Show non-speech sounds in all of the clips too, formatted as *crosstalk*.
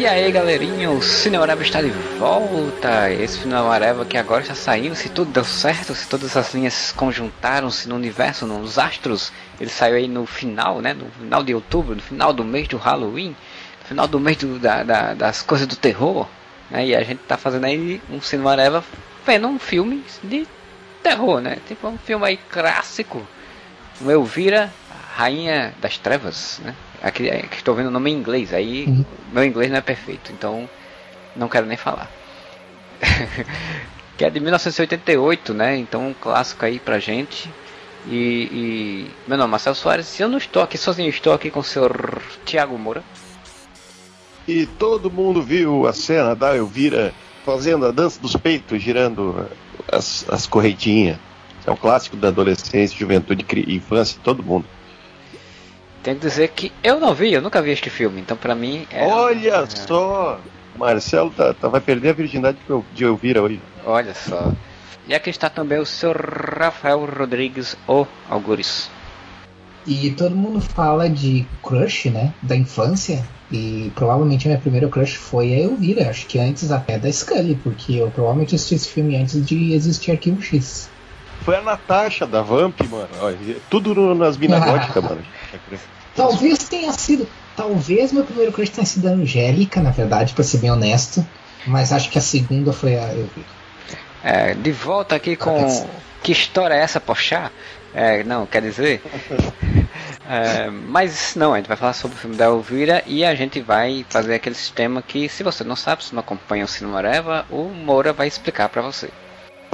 E aí galerinha, o Cinema Areva está de volta. Esse Cinema Areva que agora está saindo, se tudo deu certo, se todas as linhas se conjuntaram-se no universo, nos astros, ele saiu aí no final, né? No final de outubro, no final do mês do Halloween, no final do mês do, da, da, das coisas do terror. Né? E a gente está fazendo aí um Cinema Areva vendo um filme de terror, né? Tipo um filme aí clássico. O Elvira, Rainha das Trevas, né? Aqui, aqui estou vendo o nome em inglês, aí uhum. meu inglês não é perfeito, então não quero nem falar. *laughs* que é de 1988, né? Então um clássico aí pra gente. E, e, meu nome é Marcelo Soares, eu não estou aqui sozinho, estou aqui com o senhor Tiago Moura. E todo mundo viu a cena da Elvira fazendo a dança dos peitos, girando as, as correntinhas. É um clássico da adolescência, juventude e infância, todo mundo. Tenho que dizer que eu não vi, eu nunca vi este filme, então pra mim é. Olha é... só! Marcelo tá, tá, vai perder a virgindade de Elvira hoje. Olha só. E aqui está também o senhor Rafael Rodrigues, o Algures. E todo mundo fala de crush, né? Da infância. E provavelmente a minha primeira crush foi a Elvira. Acho que antes até da Scully, porque eu provavelmente assisti esse filme antes de existir Arquivo X. Foi a Natasha da Vamp, mano. Olha, tudo nas minas góticas, *laughs* mano. Talvez tenha sido. Talvez meu primeiro crush tenha sido a Angélica, na verdade, pra ser bem honesto. Mas acho que a segunda foi a Elvira. É, de volta aqui com. Que história é essa, Pochá? É, não, quer dizer. *laughs* É, mas não, a gente vai falar sobre o filme da Elvira e a gente vai fazer aquele sistema que, se você não sabe, se não acompanha o Cinema Areva, o Moura vai explicar para você.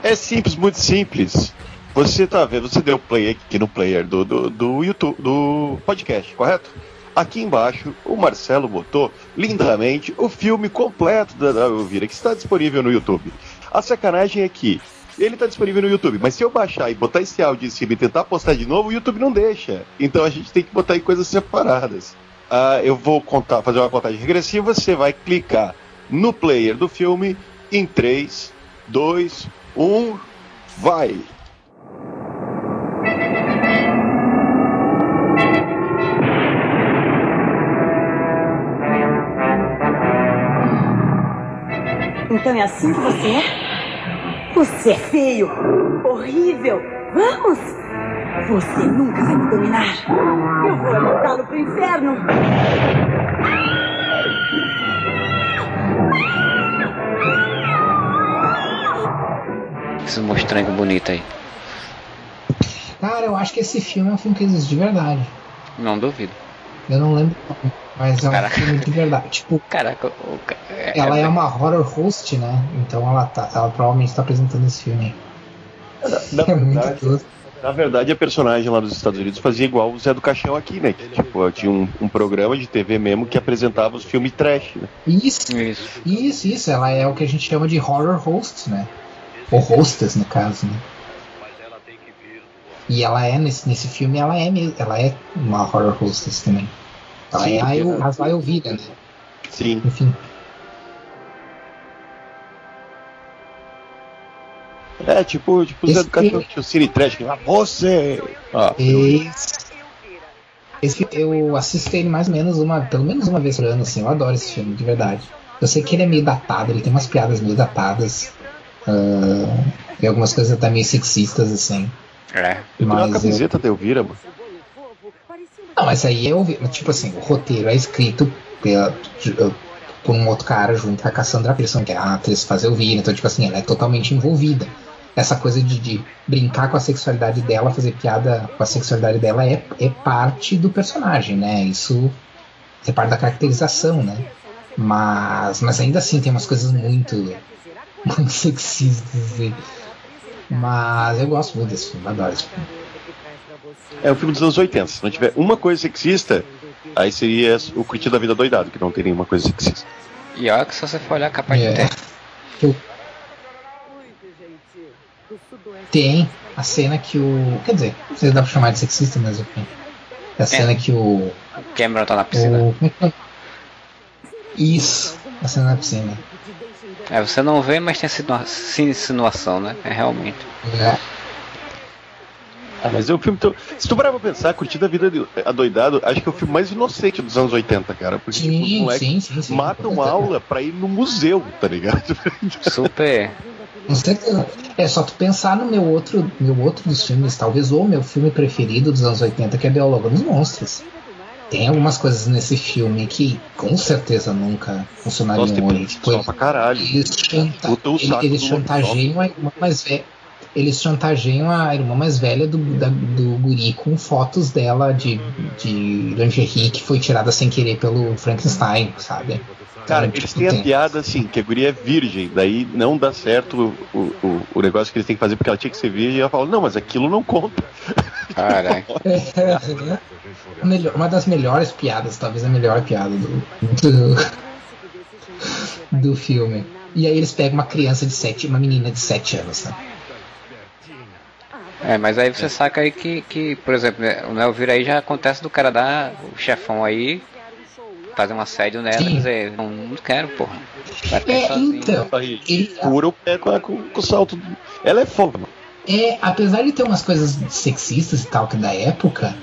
É simples, muito simples. Você tá vendo, você deu play aqui no player do, do, do YouTube, do podcast, correto? Aqui embaixo, o Marcelo botou lindamente o filme completo da, da Elvira, que está disponível no YouTube. A sacanagem é que ele está disponível no YouTube, mas se eu baixar e botar esse áudio em cima e tentar postar de novo, o YouTube não deixa. Então a gente tem que botar em coisas separadas. Uh, eu vou contar, fazer uma contagem regressiva, você vai clicar no player do filme em 3, 2, 1, vai! Então é assim que você é? Você é feio, horrível. Vamos! Você nunca vai me dominar. Eu vou mandá-lo pro inferno. Esse mostrango bonito aí. Cara, eu acho que esse filme é um filme que existe de verdade. Não duvido. Eu não lembro, mas é um Caraca. filme de verdade. Tipo, Caraca, o, é, ela é, é uma horror host, né? Então ela, tá, ela provavelmente está apresentando esse filme. Na, *laughs* é verdade, na verdade, a personagem lá dos Estados Unidos fazia igual o Zé do Caixão aqui, né? Que, tipo, tinha um, um, programa de TV mesmo que apresentava os filmes trash, né? Isso, isso, isso, isso. Ela é o que a gente chama de horror host, né? Ou hostess, no caso, né? E ela é, nesse, nesse filme, ela é, ela é uma horror hostess também. Ela Sim, é a, a vai ouvida, né? Sim. Enfim. É, tipo, tipo Zé do Cachorro, o Cine Trash, lá você! Ah, esse, esse, eu assisto ele mais ou menos uma, pelo menos uma vez por ano, assim, eu adoro esse filme, de verdade. Eu sei que ele é meio datado, ele tem umas piadas meio datadas. Uh, tem algumas coisas até meio sexistas, assim. É. Eu uma camiseta eu... da Elvira, mano. Não, mas aí é tipo assim, o roteiro é escrito pela, por um outro cara junto com a Cassandra Pearson, que é a atriz que faz Elvira, então tipo assim, ela é totalmente envolvida. Essa coisa de, de, brincar com a sexualidade dela, fazer piada com a sexualidade dela é, é parte do personagem, né? Isso é parte da caracterização, né? Mas, mas ainda assim tem umas coisas muito, *laughs* muito sexistas. E, mas eu gosto muito desse filme, adoro esse filme. É um filme dos anos 80. Se não tiver uma coisa sexista, aí seria o Curtido da Vida Doidado, que não tem nenhuma coisa sexista. E olha que se você for olhar capaz é. de ter. Tem a cena que o. Quer dizer, não sei se dá pra chamar de sexista mesmo. É a é. cena que o. Cameron tá na piscina. O... É Isso, a cena na piscina. É, você não vê, mas tem sim insinuação, né? É realmente. É. Ah, mas é um filme. Tão... Se tu parar pra pensar, Curtindo a Vida Adoidado, acho que é o filme mais inocente dos anos 80, cara. Porque sim, tipo, os moleques sim, sim, sim, matam aula pra ir no museu, tá ligado? *laughs* Super. Com certeza. É só tu pensar no meu outro, meu outro dos filmes, talvez o meu filme preferido dos anos 80, que é Biólogo dos Monstros. Tem algumas coisas nesse filme que com certeza nunca funcionariam Nossa, hoje. Tipo, pra caralho. Eles, chanta eles, eles chantageiam a irmã mais velha. Eles chantageiam a irmã mais velha do, da, do guri com fotos dela de, de lingerie que foi tirada sem querer pelo Frankenstein, sabe? Cara, eles têm a piada assim, que a guria é virgem, daí não dá certo o, o, o negócio que eles têm que fazer porque ela tinha que ser virgem e ela fala, não, mas aquilo não conta. Caraca. *laughs* É, uma das melhores piadas, talvez a melhor piada do, do, do filme. E aí eles pegam uma criança de sete, uma menina de 7 anos, né? É, mas aí você saca aí que, que por exemplo, né, o Nelvira aí já acontece do cara dar o chefão aí fazer um assédio nela e dizer, não, não quero, porra. É, então. Ele cura o pé com, o salto. Ela é foda, mano. É, apesar de ter umas coisas sexistas e tal que da época,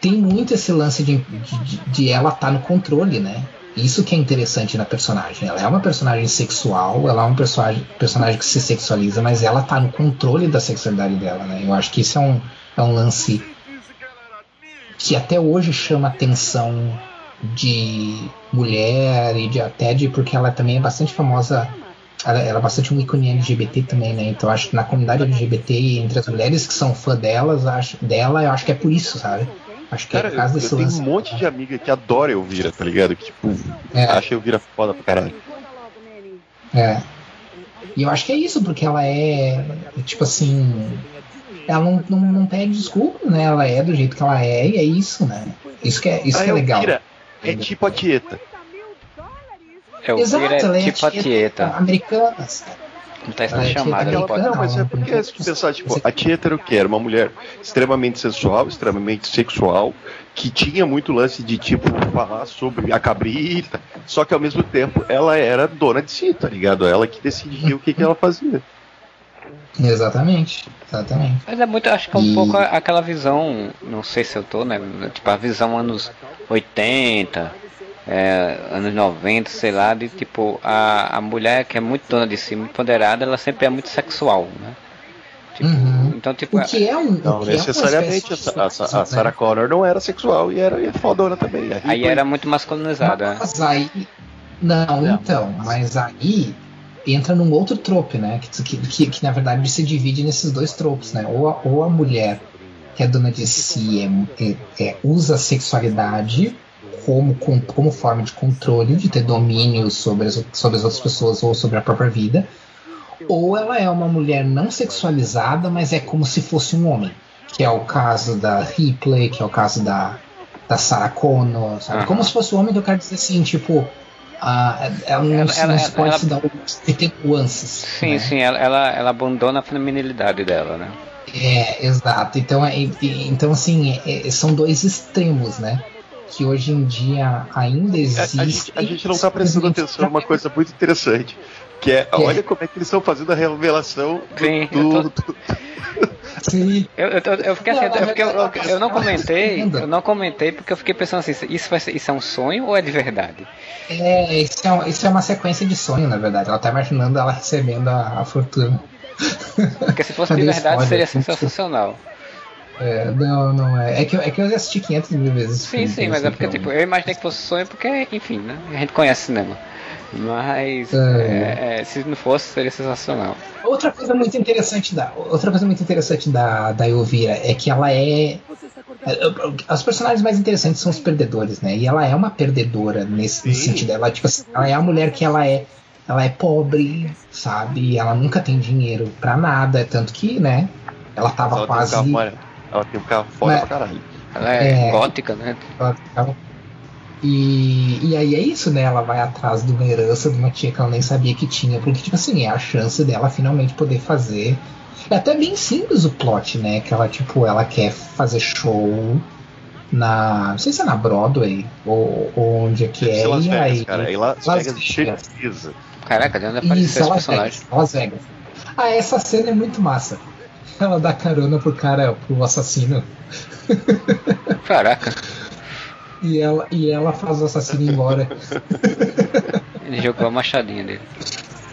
tem muito esse lance de, de, de ela estar tá no controle, né? Isso que é interessante na personagem. Ela é uma personagem sexual, ela é um personagem, personagem que se sexualiza, mas ela tá no controle da sexualidade dela, né? Eu acho que isso é um, é um lance que até hoje chama atenção de mulher e de até de porque ela também é bastante famosa ela, ela é bastante um ícone LGBT também, né? Então acho que na comunidade LGBT e entre as mulheres que são fã delas, acho, dela, eu acho que é por isso, sabe? Acho que é Cara, é por causa desse eu, eu tenho um monte de amiga que adora Elvira, tá ligado? Que tipo, é. acha Elvira foda pra caralho. É. E eu acho que é isso, porque ela é, tipo assim, ela não, não, não pede desculpa, né? Ela é do jeito que ela é e é isso, né? Isso que é, isso que é legal. é tipo a Tieta. É o Exato, é tipo a Tieta. Americana. Não tá essa chamada, não pode. Não, mas é porque se pensar, tipo, a o que? Era uma mulher extremamente sensual, extremamente sexual, que tinha muito lance de, tipo, falar sobre a cabrita, só que ao mesmo tempo ela era dona de si, tá ligado? Ela que decidia o que, que ela fazia. Exatamente, exatamente. Mas é muito, acho que é um e... pouco aquela visão, não sei se eu tô, né? Tipo, a visão anos 80, é, anos 90, sei lá, de tipo, a, a mulher que é muito dona de si, muito ponderada, ela sempre é muito sexual, né? Tipo, uhum. Então, tipo, o que é um. Não necessariamente. É a, a, a, Sarah Connor não era sexual e era e fodona também. Aí, aí era muito masculinizada. Mas aí. Não, não, então, mas aí entra num outro trope, né? Que, que, que, que, na verdade se divide nesses dois tropos, né? Ou a, ou a mulher que é dona de si é, é, é usa a sexualidade como, com, como forma de controle, de ter domínio sobre as, sobre as outras pessoas ou sobre a própria vida, ou ela é uma mulher não sexualizada, mas é como se fosse um homem, que é o caso da Ripley, que é o caso da, da Sarah Connor, sabe? Como se fosse um homem que eu quero dizer assim, tipo, ah, ela não, ela, não ela, se pode ela, se dar ter nuances. Sim, né? sim, ela, ela, ela abandona a feminilidade dela, né? É, exato. Então, é, então assim, é, são dois extremos, né? Que hoje em dia ainda existe. A, a, gente, a gente, não está prestando atenção em uma *laughs* coisa muito interessante, que é, é, olha como é que eles estão fazendo a revelação Sim, do. Sim. Eu, *laughs* eu, eu, fiquei assim, eu, fiquei, eu, eu, não comentei, eu não comentei porque eu fiquei pensando assim, isso, vai ser, isso é um sonho ou é de verdade? É, isso é, isso é uma sequência de sonho, na verdade. Ela tá imaginando ela recebendo a, a fortuna. Porque se fosse *laughs* de verdade seria sensacional. É, não, não é. É que, eu, é que eu já assisti 500 mil vezes. Sim, sim, mas é porque, tipo, eu imaginei que fosse sonho porque, enfim, né? A gente conhece cinema. Mas é. É, é, se não fosse, seria sensacional. Outra coisa muito interessante da outra coisa muito interessante da, da Elvira é que ela é, os personagens mais interessantes são os perdedores, né? E ela é uma perdedora nesse, nesse sentido. Ela tipo assim, ela é a mulher que ela é ela é pobre, sabe? Ela nunca tem dinheiro para nada, tanto que, né? Ela tava quase ela tem um carro foda Mas, pra caralho. Ela é, é gótica, né? E, e aí é isso, né? Ela vai atrás de uma herança de uma tia que ela nem sabia que tinha, porque, tipo assim, é a chance dela finalmente poder fazer. É até bem simples o plot, né? Que ela, tipo, ela quer fazer show na. Não sei se é na Broadway ou, ou onde é que é. Las Vegas, aí, cara. E Las, Las Vegas, certeza. Caraca, de onde apareceu esse personagem? Las Vegas. Ah, essa cena é muito massa *laughs* ela dá carona pro cara, pro assassino. Caraca. E ela, e ela faz o assassino ir embora. Ele jogou a machadinha dele.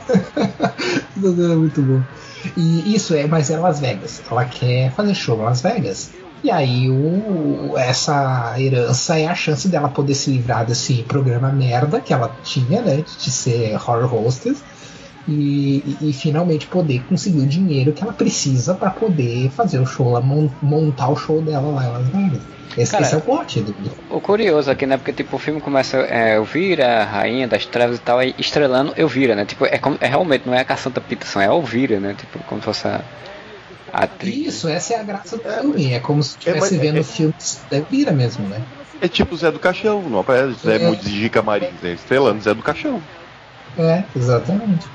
*laughs* é muito bom. E isso é, mas é Las Vegas. Ela quer fazer show em Las Vegas. E aí o, essa herança é a chance dela poder se livrar desse programa merda que ela tinha, né? De ser horror hostess. E, e, e finalmente poder conseguir o dinheiro que ela precisa para poder fazer o show, montar o show dela lá em Las Vegas. Esse, Cara, esse é o plot. Do... O curioso aqui, né? Porque tipo, o filme começa é, Elvira, a rainha das trevas e tal, aí estrelando Elvira, né? Tipo, é, como, é realmente, não é a Cassandra Peterson, é Elvira, né? Tipo, como se fosse a atriz. Isso, essa é a graça do filme. É como se estivesse é, vendo é, filmes da Elvira mesmo, né? É tipo Zé do Caixão, não aparece Zé é. de Camarins, né? Estrelando Zé do Caixão. É, exatamente.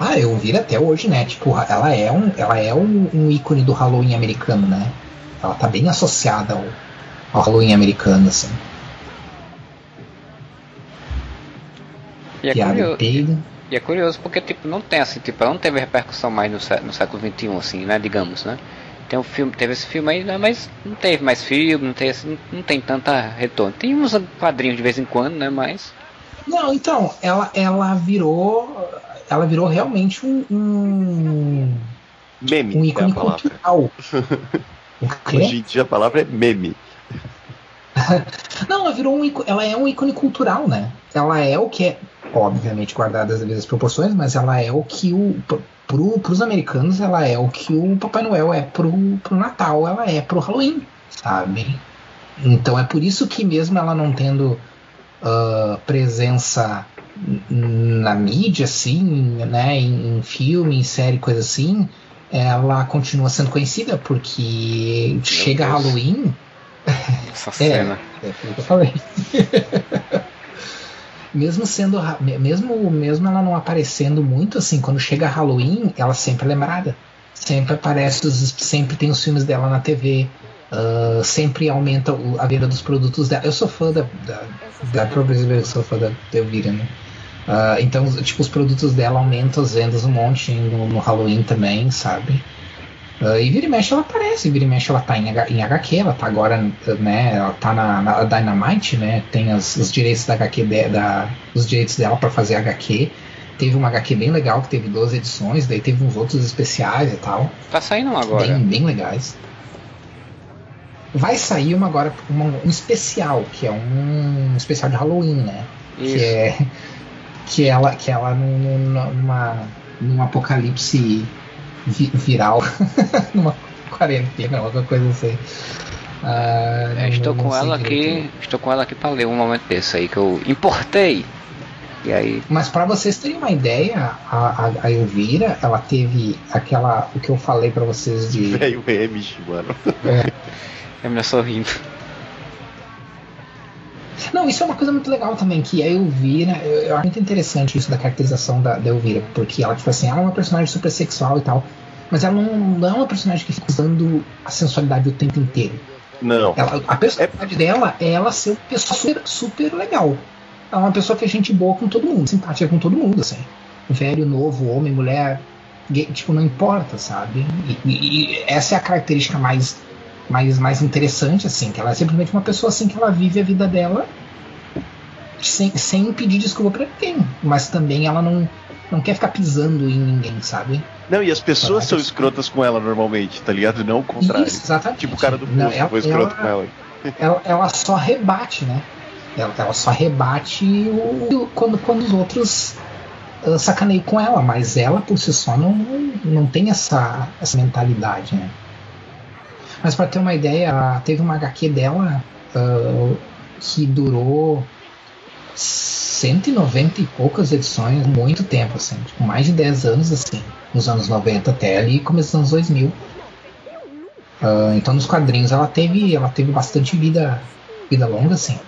Ah, eu vi até hoje, né? Tipo, ela é um, ela é um, um, ícone do Halloween americano, né? Ela tá bem associada ao, ao Halloween americano, assim. E é, curioso, e é curioso porque tipo, não tem assim, tipo, ela não teve repercussão mais no, no século XXI, assim, né? Digamos, né? Tem um filme, teve esse filme aí, né, mas não teve mais filme, não tem, assim, não tem tanta retorno. Tem uns quadrinhos de vez em quando, né? Mas. Não, então, ela, ela virou ela virou realmente um, um meme. Um ícone é cultural. *laughs* Hoje em dia a palavra é meme. *laughs* Não, ela virou um ela é um ícone cultural, né? Ela é o que é, obviamente, guardada as devidas proporções, mas ela é o que o pro, pros americanos ela é o que o Papai Noel é pro, pro Natal, ela é pro Halloween, sabe? Então é por isso que mesmo ela não tendo uh, presença na mídia, assim, né, em, em, filme, em série, coisa assim, ela continua sendo conhecida porque Meu chega Deus. Halloween. Essa *laughs* cena. É, é eu falei. *laughs* mesmo sendo mesmo mesmo ela não aparecendo muito assim quando chega Halloween ela sempre é lembrada sempre aparece sempre tem os filmes dela na TV uh, sempre aumenta a venda dos produtos dela eu sou fã da da, da própria eu sou fã da Elvira né Uh, então, tipo, os produtos dela aumentam as vendas um monte no, no Halloween também, sabe? Uh, e vira e mexe ela aparece, vira e mexe ela tá em, H, em HQ, ela tá agora, né, ela tá na, na Dynamite, né, tem as, os direitos da HQ, de, da, os direitos dela para fazer HQ. Teve uma HQ bem legal que teve 12 edições, daí teve uns outros especiais e tal. Tá saindo agora. Bem, bem legais. Vai sair uma agora, uma, um especial, que é um especial de Halloween, né? Isso. Que é que ela, que ela num, numa, num apocalipse vi, viral, *laughs* numa quarentena, alguma coisa assim. Uh, é, estou com ela aqui, estou com ela aqui para ler um momento desse aí que eu importei. E aí... Mas para vocês terem uma ideia, a, a, a, Elvira, ela teve aquela, o que eu falei para vocês de. *laughs* Velho meme, mano. É. é minha sorrindo. Não, isso é uma coisa muito legal também, que a Elvira, eu, eu acho muito interessante isso da caracterização da, da Elvira, porque ela, tipo assim, ela é uma personagem super sexual e tal, mas ela não, não é uma personagem que fica usando a sensualidade o tempo inteiro. Não. Ela, a personalidade é... dela é ela ser uma pessoa super, super legal. Ela é uma pessoa que é gente boa com todo mundo, simpática com todo mundo, assim. Velho, novo, homem, mulher, gay, tipo, não importa, sabe? E, e, e essa é a característica mais mais, mais interessante, assim, que ela é simplesmente uma pessoa assim que ela vive a vida dela sem, sem pedir desculpa pra ninguém. Mas também ela não, não quer ficar pisando em ninguém, sabe? Não, e as pessoas são escrotas com ela normalmente, tá ligado? Não o contrário. Isso, exatamente. Tipo o cara do posto não, ela, foi escroto ela, com ela. ela. Ela só rebate, né? Ela, ela só rebate o, quando, quando os outros uh, sacaneiam com ela, mas ela por si só não, não tem essa, essa mentalidade, né? Mas para ter uma ideia, teve uma HQ dela uh, que durou 190 e poucas edições, muito tempo, assim, tipo, mais de 10 anos, assim, nos anos 90 até ali começo dos anos 2000. Uh, então nos quadrinhos ela teve, ela teve bastante vida, vida longa, assim.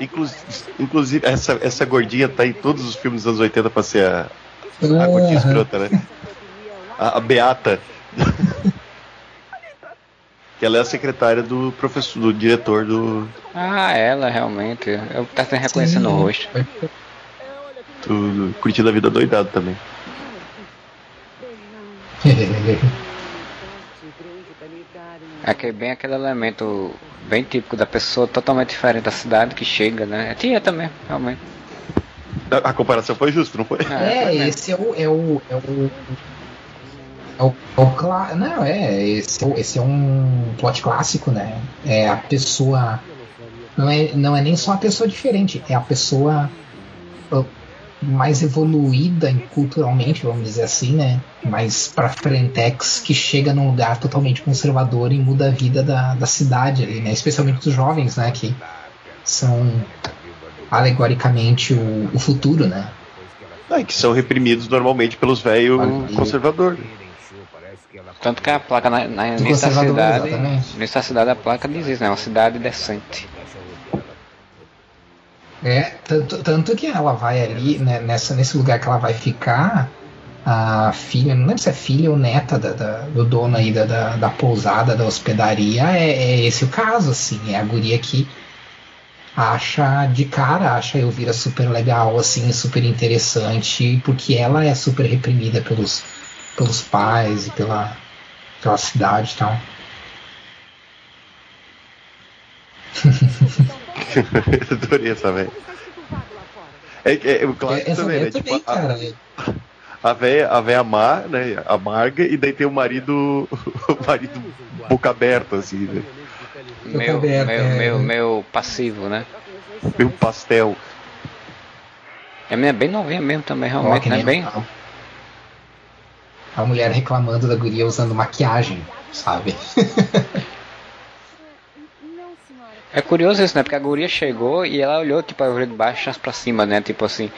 inclusive, inclusive, essa, essa gordinha tá em todos os filmes dos anos 80 pra ser a, a gordinha escrota, né? A, a Beata. *laughs* que ela é a secretária do professor, do diretor do. Ah, ela realmente. Eu tá reconhecendo o rosto. tô curtindo a vida doidado também. *laughs* É bem aquele elemento bem típico da pessoa totalmente diferente da cidade que chega, né? A tia também, realmente. A, a comparação foi justa, não foi? É, é esse é o, é o, é o é o, é o não, é esse, é esse é um plot clássico, né? É a pessoa. Não é, não é nem só a pessoa diferente, é a pessoa mais evoluída culturalmente, vamos dizer assim, né? Mais pra frentex que chega num lugar totalmente conservador e muda a vida da, da cidade ali, né? Especialmente dos jovens, né? Que são alegoricamente o, o futuro, né? Ah, que são reprimidos normalmente pelos velhos conservadores. Tanto que a placa na, na nessa cidade, nessa cidade a placa diz isso, né? Uma cidade decente. É, tanto, tanto que ela vai ali, né, nessa, nesse lugar que ela vai ficar, a filha, não lembro se é filha ou neta da, da, do dono aí da, da, da pousada, da hospedaria, é, é, esse o caso, assim, é a guria que acha de cara, acha a Elvira super legal, assim, super interessante, porque ela é super reprimida pelos, pelos pais e pela, pela cidade e tal. *laughs* Adorei essa velha. É, é, o clássico é, também, né? Tipo, cara, a, a véia, a véia amar, né? Amarga, e daí tem o marido. *laughs* O marido boca aberta, assim, né? Meu, meu, é... meu, meu passivo, né? Meu pastel. É bem novinha mesmo também, realmente, né? Bem. A mulher reclamando da guria usando maquiagem, sabe? É curioso isso, né? Porque a guria chegou e ela olhou, tipo, a de baixo pra cima, né? Tipo assim.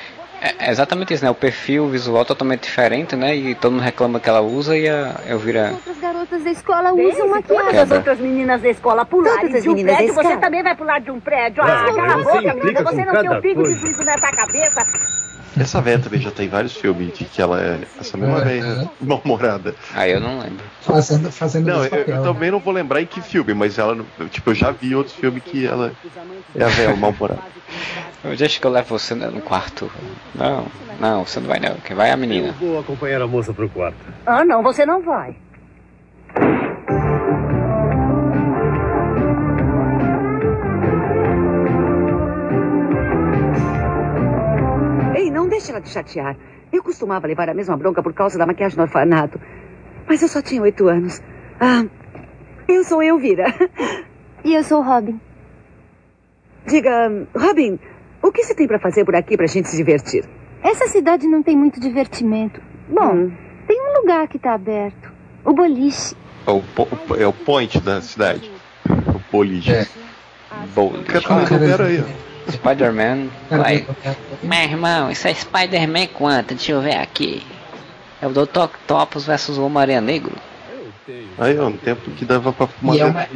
É exatamente isso, né? O perfil visual totalmente diferente, né? E todo mundo reclama que ela usa e a Elvira. As outras garotas da escola usam maquiagem. Todas as outras meninas da escola pularem de um prédio, você também vai pular de um prédio. Ah, cala a boca, menina. Você não tem um pingo de juízo nessa cabeça. Essa véia também já tem vários filmes de que ela é essa mesma é, véia é. *laughs* mal-humorada. Ah, eu não lembro. Fazendo, fazendo Não, eu, eu, também não vou lembrar em que filme, mas ela, tipo, eu já vi outros filmes que ela é a véia mal-humorada. *laughs* Deixa que eu levo você no quarto. Não, não, você não vai não. Quem vai é a menina. Eu vou acompanhar a moça pro quarto. Ah, não, você não vai. Não deixe ela te chatear. Eu costumava levar a mesma bronca por causa da maquiagem no orfanato. Mas eu só tinha oito anos. Ah, eu sou Elvira. E eu sou Robin. Diga, Robin, o que você tem para fazer por aqui pra gente se divertir? Essa cidade não tem muito divertimento. Bom, hum. tem um lugar que tá aberto. O boliche. É o, é o point da cidade. O boliche. É. Boliche. Pera aí, Spider-Man. Vai. Meu irmão, isso é Spider-Man quanto? Deixa eu ver aqui. É o Dr. Octopus versus o Homem-Aranha Negro. Aí, ó, um tempo que dava pra fumar e é uma...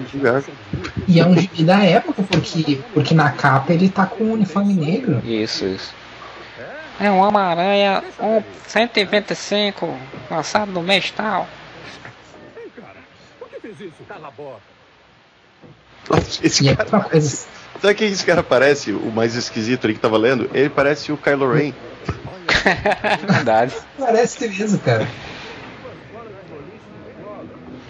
E é um gibi da época, porque, porque na capa ele tá com um uniforme negro. Isso, isso. É um Homem-Aranha um 125, lançado no mês tal. Por que fez isso? Cala a boca. Nossa, esse e é cara... É Sabe quem esse cara parece? O mais esquisito ali que tava lendo? Ele parece o Kylo Ren. *laughs* Verdade. Parece mesmo, cara.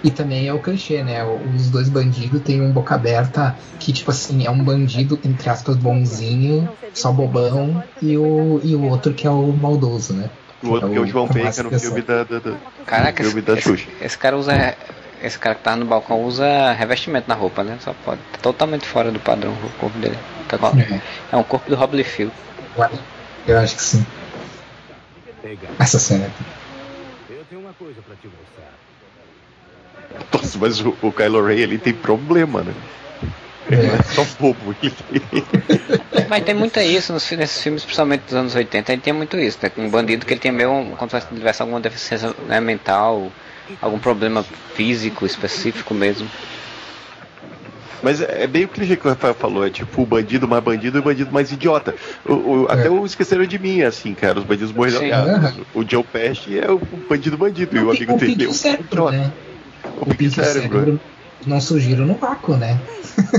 E também é o clichê, né? Os dois bandidos têm um boca aberta que, tipo assim, é um bandido, entre aspas, bonzinho, só bobão, e o, e o outro que é o maldoso, né? O outro é que é o João Baker no filme da, da, da, Caraca, filme esse, da Xuxa. Esse, esse cara usa esse cara que tá no balcão usa revestimento na roupa, né? Só pode. Tá totalmente fora do padrão o corpo dele. Tá é. é um corpo do Rob Liefeld. Eu acho que sim. Essa cena. Eu tenho uma coisa pra te mostrar. Nossa, mas o, o Kylo Ren ele tem problema, né? Ele é. não é só bobo. Mas tem muito isso nos, nesses filmes, principalmente dos anos 80, ele tem muito isso, né? Um bandido que ele tem meio, como se tivesse alguma deficiência né, mental, algum problema físico específico mesmo. Mas é bem o clichê que o Rafael falou, é tipo o bandido mais bandido e o bandido mais idiota. O, o, é. Até o Esqueceram de Mim, assim, cara, os bandidos morreram uhum. O Joe Pesci é o bandido bandido e o, amigo dele é o cérebro, né? O, o cérebro. cérebro não surgiram no vácuo, né?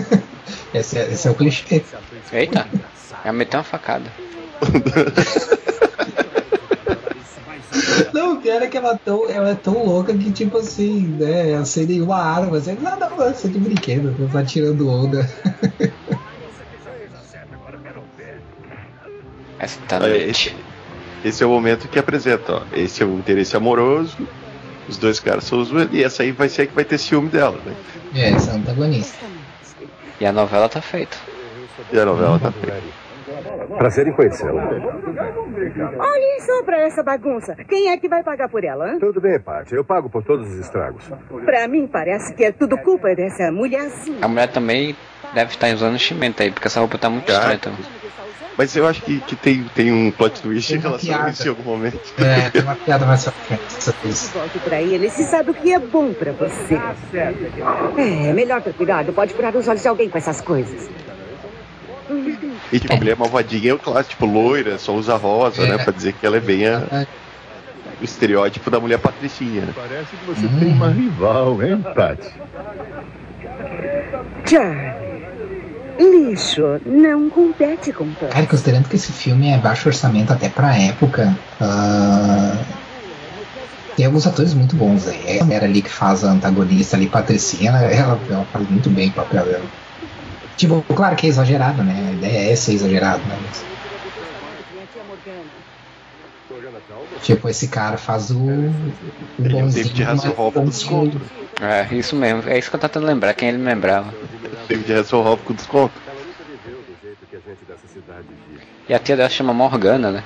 *laughs* esse, é, esse é o clichê. Eita, é meter uma facada. *laughs* *laughs* pior é que ela, tão, ela é tão louca que, tipo assim, né? Sem nenhuma arma. Assim, não, não, não, isso é de brinquedo, tá tirando onda. *laughs* Olha, noite. esse, esse é o momento que apresenta, ó. Esse é o interesse amoroso, os dois caras são os. E essa aí vai ser a que vai ter ciúme dela, né? É, essa é a antagonista. E a novela tá feita. E a novela tá feita. Prazer em conhecê-la. Olhem só pra essa bagunça. Quem é que vai pagar por ela, hã? Tudo bem, Paty. Eu pago por todos os estragos. Pra mim, parece que é tudo culpa dessa mulherzinha. A mulher também deve estar usando enchimento aí, porque essa roupa tá muito estranha também. Mas eu acho que, que tem, tem um plot twist em relação a piada. isso em algum momento. É, tem uma piada mais frente vez. Volte pra ele se sabe o que é bom pra você. É, melhor ter cuidado. Pode furar os olhos de alguém com essas coisas. E tipo, a mulher malvadinha é o clássico, tipo, loira, só usa rosa, É. né? Pra dizer que ela é bem a- o estereótipo da mulher patricinha. né? Parece que você tem uma rival, hein, Paty? Charlie, lixo não compete com. Cara, considerando que esse filme é baixo orçamento até pra época, ah, tem alguns atores muito bons aí. A mulher ali que faz a antagonista ali, Patricinha, ela, ela, ela faz muito bem o papel dela. Tipo, claro que é exagerado, né? A ideia é ser exagerado, né? Mas, tipo, esse cara faz o, o Ele é o David Hasselhoff do desconto. É, isso mesmo. É isso que eu tô tentando lembrar, quem ele lembrava. David Hasselhoff com desconto. E a tia dela chama Morgana, né?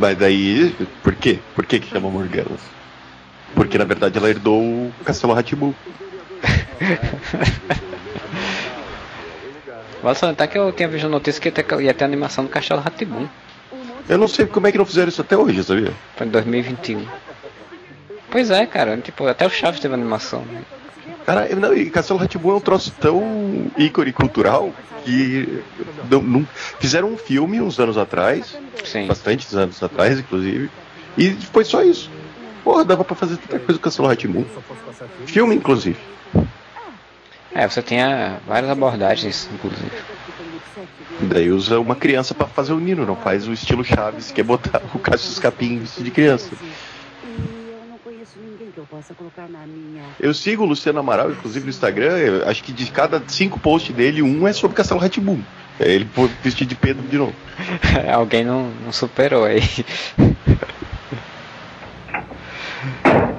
Mas daí, por quê? Por que que chama Morgana? Porque na verdade ela herdou o Castelo Ratibu. *laughs* Vale salientar que eu tinha visto a notícia que ia ter, ia ter animação do Castelo Ratibum. Eu não sei como é que não fizeram isso até hoje, sabia? Foi em 2021. Pois é, cara. Tipo, até o Chaves teve animação. Né? Cara, não, e Castelo Ratibu é um troço tão ícone cultural que não, não- fizeram um filme uns anos atrás, Sim. bastantes anos atrás, inclusive, e foi só isso. Porra, dava pra fazer tanta coisa com Castelo Ratibu. Filme, inclusive. É, você tinha várias abordagens, inclusive. Daí usa uma criança pra fazer o Nino, não faz o estilo Chaves, que é botar o Cassius Capim vestido de criança. E eu não conheço ninguém que eu possa colocar na minha. Eu sigo o Luciano Amaral, inclusive no Instagram, acho que de cada cinco posts dele, um é sobre Castelo Ratibu. É ele vestido de Pedro de novo. *laughs* Alguém não, não superou aí. *laughs*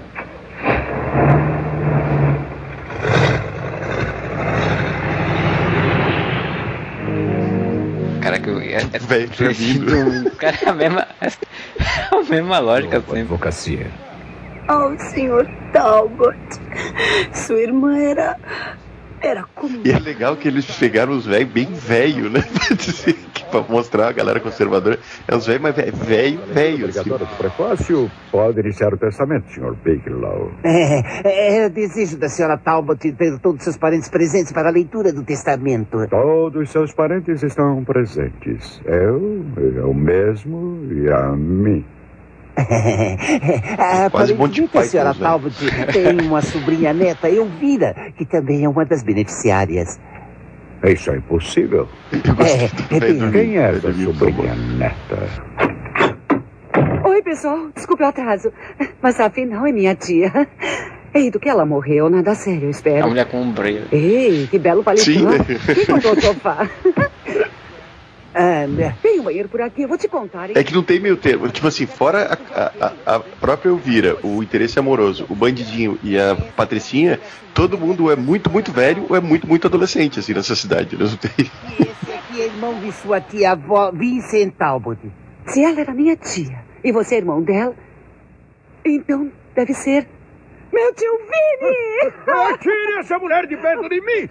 *laughs* Velho dormindo. *laughs* Cara, é a mesma. É *laughs* a mesma lógica sempre. Advocacia. Oh, senhor Talbot. Sua irmã era. Era como. E é legal que eles pegaram os velhos bem velho, né? *laughs* Pra dizer que pra mostrar a galera conservadora. É os velhos, mas velho, velho, velho. Assim. Do prefácio. Pode iniciar o testamento, Sr. Bigelow. É, é, eu desejo da senhora Talbot ter todos seus parentes presentes para a leitura do testamento. Todos seus parentes estão presentes. Eu, eu mesmo e a mim. Ah, Quase Monty Aparentemente a senhora Python, né? Talbot tem uma sobrinha neta, Elvira, que também é uma das beneficiárias. Isso é impossível. É, é bem-. Quem é essa sobrinha neta? Oi, pessoal. Desculpe o atraso. Mas afinal é minha tia. Ei, do que ela morreu, nada sério, eu A espero. mulher com um brilho. Ei, que belo né? Quem comprou o sofá? Ah, tem um banheiro por aqui, eu vou te contar. hein? É que não tem meio termo. Tipo assim, fora a, a- a própria Elvira, o interesse amoroso, o bandidinho e a Patricinha, todo mundo é muito, muito velho ou é muito, muito adolescente, assim, nessa cidade. né? Não tem... E esse aqui é irmão de sua tia avó, Vincent Talbot. Se ela era minha tia e você é irmão dela, então deve ser meu tio Vini! Tire essa mulher de perto de mim!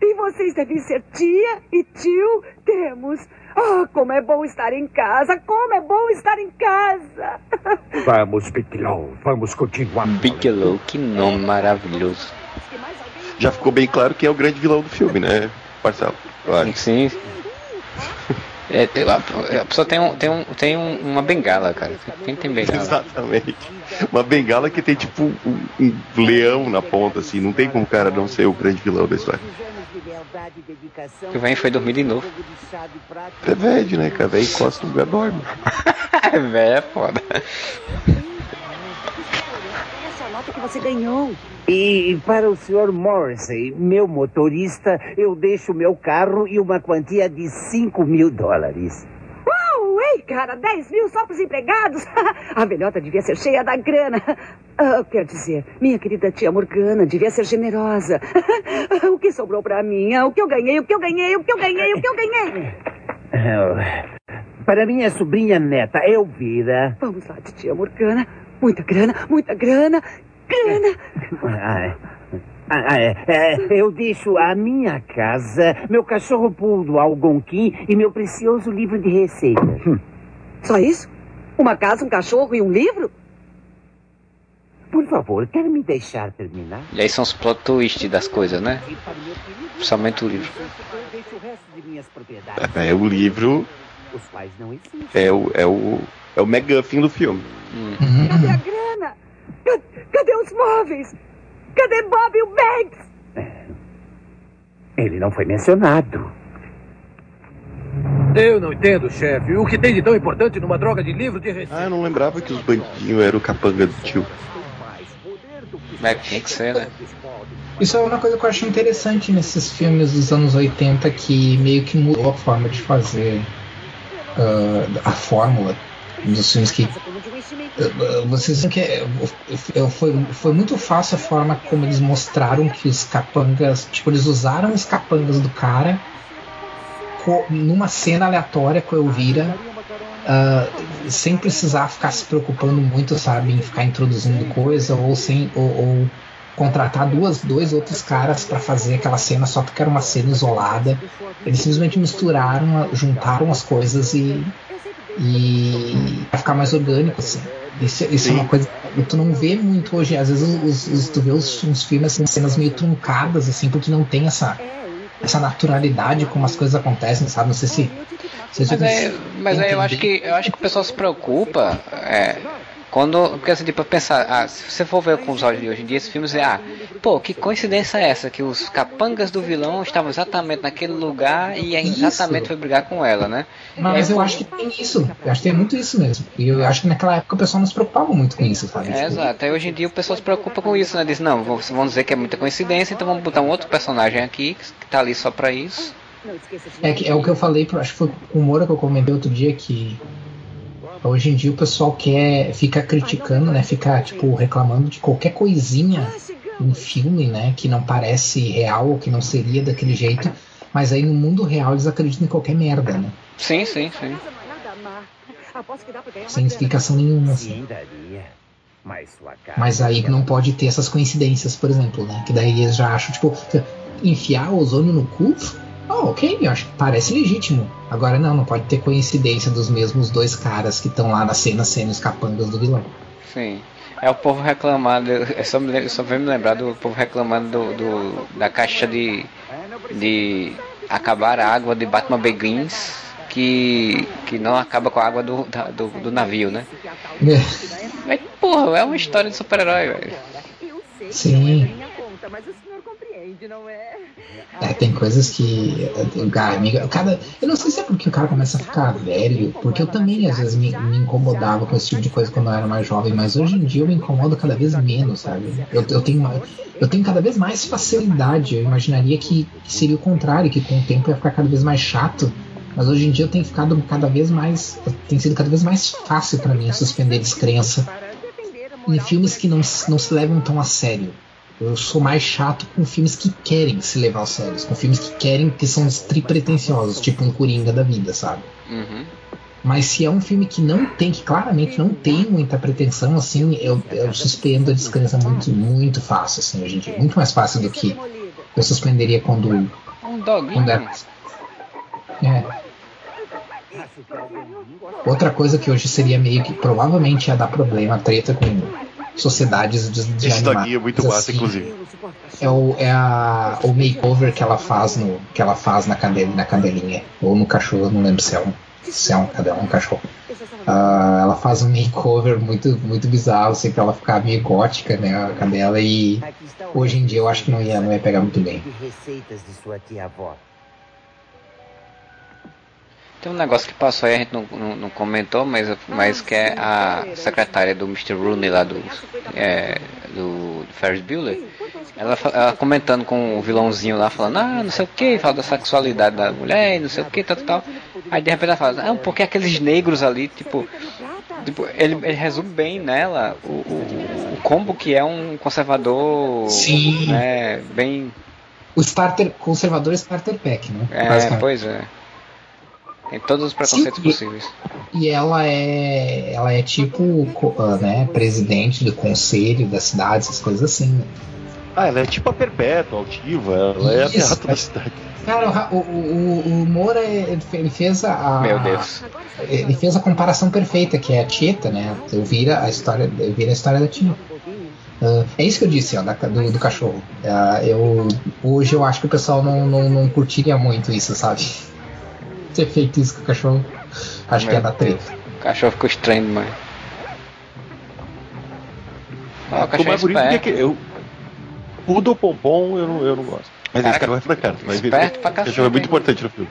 E vocês devem ser tia e tio Temos. Ah, como é bom estar em casa! Como é bom estar em casa! *laughs* Vamos, Bigelow, vamos continuar. Bigelow, que nome maravilhoso. Já ficou bem claro quem é o grande vilão do filme, né, Marcelo? Sim. É, a, pessoa tem, um, tem, um, tem um- uma bengala, cara. Quem tem bengala? Exatamente. Uma bengala que tem tipo um, um leão na ponta, assim. Não tem como o cara não ser o grande vilão da história. Que vem foi dormir de novo. É velho, né, cara? Velho encosta no lugar dorme. *laughs* é velho, é foda. Essa nota que você ganhou. E para o Sr. Morrissey, meu motorista, eu deixo meu carro e uma quantia de 5 mil dólares. Ei, cara, 10 mil só para os empregados. *laughs* A velhota devia ser cheia da grana. Ah, quer dizer, minha querida tia Morgana devia ser generosa. *laughs* O que sobrou para mim? Ah, O que eu ganhei, o que eu ganhei, o que eu ganhei, o que eu ganhei. Para minha sobrinha neta, Elvira. Vamos lá, tia Morgana. Muita grana, muita grana, grana. *laughs* É. Ah, é. É, eu deixo a minha casa, meu cachorro pulo Algonquim e meu precioso livro de receitas. Só isso? Uma casa, um cachorro e um livro? Por favor, quer me deixar terminar? E aí são os plot twists das coisas, né? Principalmente o livro. Eu deixo o resto de minhas propriedades. É, o livro Os quais não existem. é o, é o, é o McGuffin do filme. Uhum, Cadê a grana? Ca- Cadê os móveis? Cadê Bob e o Banks? Ele não foi mencionado. Eu não entendo, chefe. O que tem de tão importante numa droga de livro de receita? Ah, eu não lembrava que os bandidinhos eram o capanga do tio. É, tinha que ser, né? Isso é uma coisa que eu acho interessante nesses filmes dos anos 80 que meio que mudou a forma de fazer ah, a fórmula dos filmes que vocês que é, foi, foi muito fácil a forma como eles mostraram que os capangas, tipo, eles usaram os capangas do cara numa cena aleatória com a Elvira, uh, sem precisar ficar se preocupando muito, sabe, em ficar introduzindo coisa ou sem ou, ou contratar duas, dois outros caras para fazer aquela cena só porque era uma cena isolada. Eles simplesmente misturaram, juntaram as coisas e e pra ficar mais orgânico, assim. Isso, isso é uma coisa que tu não vê muito hoje. Às vezes os, os- tu vê os, uns filmes assim, cenas meio truncadas, assim, porque não tem essa, essa naturalidade como as coisas acontecem, sabe? Não sei se. se Mas aí, mas aí eu acho que eu acho que o pessoal se preocupa é, quando porque assim tipo pensar ah, se você for ver com os olhos de hoje em dia esses filmes é ah pô que coincidência é essa que os capangas do vilão estavam exatamente naquele lugar e aí Isso. exatamente foi brigar com ela né Mas aí, eu acho que tem isso. Eu acho que tem muito isso mesmo. E eu acho que naquela época o pessoal não se preocupava muito com isso, sabe? é, Tipo, exato aí hoje em dia o pessoal se preocupa com isso né diz não vão vão dizer que é muita coincidência então vamos botar um outro personagem aqui que tá ali só pra isso É, que, é o que eu falei, acho que foi com o Moura que eu comentei outro dia que hoje em dia o pessoal quer fica criticando, né? Fica tipo reclamando de qualquer coisinha em filme, né? Que não parece real ou que não seria daquele jeito. Mas aí no mundo real eles acreditam em qualquer merda, né? sim sim sim Sem explicação nenhuma, assim. Mas aí não pode ter essas coincidências, por exemplo, né? Que daí eles já acham, tipo, enfiar o ozônio no cu? Oh, ok, eu acho que parece legítimo. Agora não, não pode ter coincidência dos mesmos dois caras que estão lá na cena sendo os capangas do vilão. Sim. É o povo reclamando, eu só, me, só venho me lembrar do povo reclamando do, do- da caixa de, de acabar a água de Batman Begins que, que não acaba com a água do, da- do, do navio, né? Mas, porra, é uma história de super-herói, velho. Sim. Não é? É, tem coisas que. Cara, cara, eu não sei se é porque o cara começa a ficar velho, porque eu também às vezes me, me incomodava com esse tipo de coisa quando eu era mais jovem, mas hoje em dia eu me incomodo cada vez menos, sabe? Eu, eu, tenho, eu tenho cada vez mais facilidade. Eu imaginaria que, que seria o contrário, que com o tempo ia ficar cada vez mais chato. Mas hoje em dia eu tenho ficado cada vez mais. Tem sido cada vez mais fácil pra mim suspender descrença em filmes que não, não se levam tão a sério. Eu sou mais chato com filmes que querem se levar a sério, com filmes que querem, que são tripretensiosos, tipo um Coringa da vida, sabe? Uhum. Mas se é um filme que não tem, que claramente não tem muita pretensão, assim, eu, eu suspendo a descrença muito, muito fácil, assim, hoje em dia. Muito mais fácil do que eu suspenderia quando. Um quando doguinho. era. É. Outra coisa que hoje seria meio que provavelmente ia dar problema, treta com sociedades de, de Esse animais, doguinho é muito massa, assim, inclusive. É o, é a, o makeover que ela faz no que ela faz na, na cadelinha ou no cachorro, não lembro se é um, se é um cadela um cachorro. Ah, ela faz um makeover muito muito bizarro, assim, pra ela ficar meio gótica, né, a cadela e hoje em dia eu acho que não ia, não ia pegar muito bem. Receitas de sua tia-avó. Tem um negócio que passou aí, a gente não, não, não comentou, mas, mas que é a secretária do Mr. Rooney lá do, é, do Ferris Bueller. Ela, ela, comentando com o vilãozinho lá, falando, ah, não sei o que, fala da sexualidade da mulher, não sei o que, tal, tal. Aí de repente ela fala, ah, porque aqueles negros ali, tipo, tipo ele, ele resume bem nela o, o, o combo que é um conservador Sim. Né, bem. O starter, conservador starter pack, né? É, pois é. Tem todos os preconceitos Sim, possíveis. E ela é. Ela é tipo né, presidente do conselho da cidade, essas coisas assim, né? Ah, ela é tipo a perpétua, altiva, ela Isso, é a teatro da cidade. Cara, o, o, o Moura, ele fez a. Meu Deus. Ele fez a comparação perfeita, que é a Tieta, né? Eu vira a história, eu vira a história da Tieta. Uh, é isso que eu disse, ó, da, do, do, cachorro. Uh, eu, hoje eu acho que o pessoal não, não, não curtiria muito isso, sabe? Ter feito isso com o cachorro. Acho Meu que é da treta. O cachorro ficou estranho demais. Ah, o cachorro é bonito que eu, o do Pompom eu não, eu não gosto. Mas Caraca, esse cara vai francar. Mas esperto pra cacete, é muito importante no filme.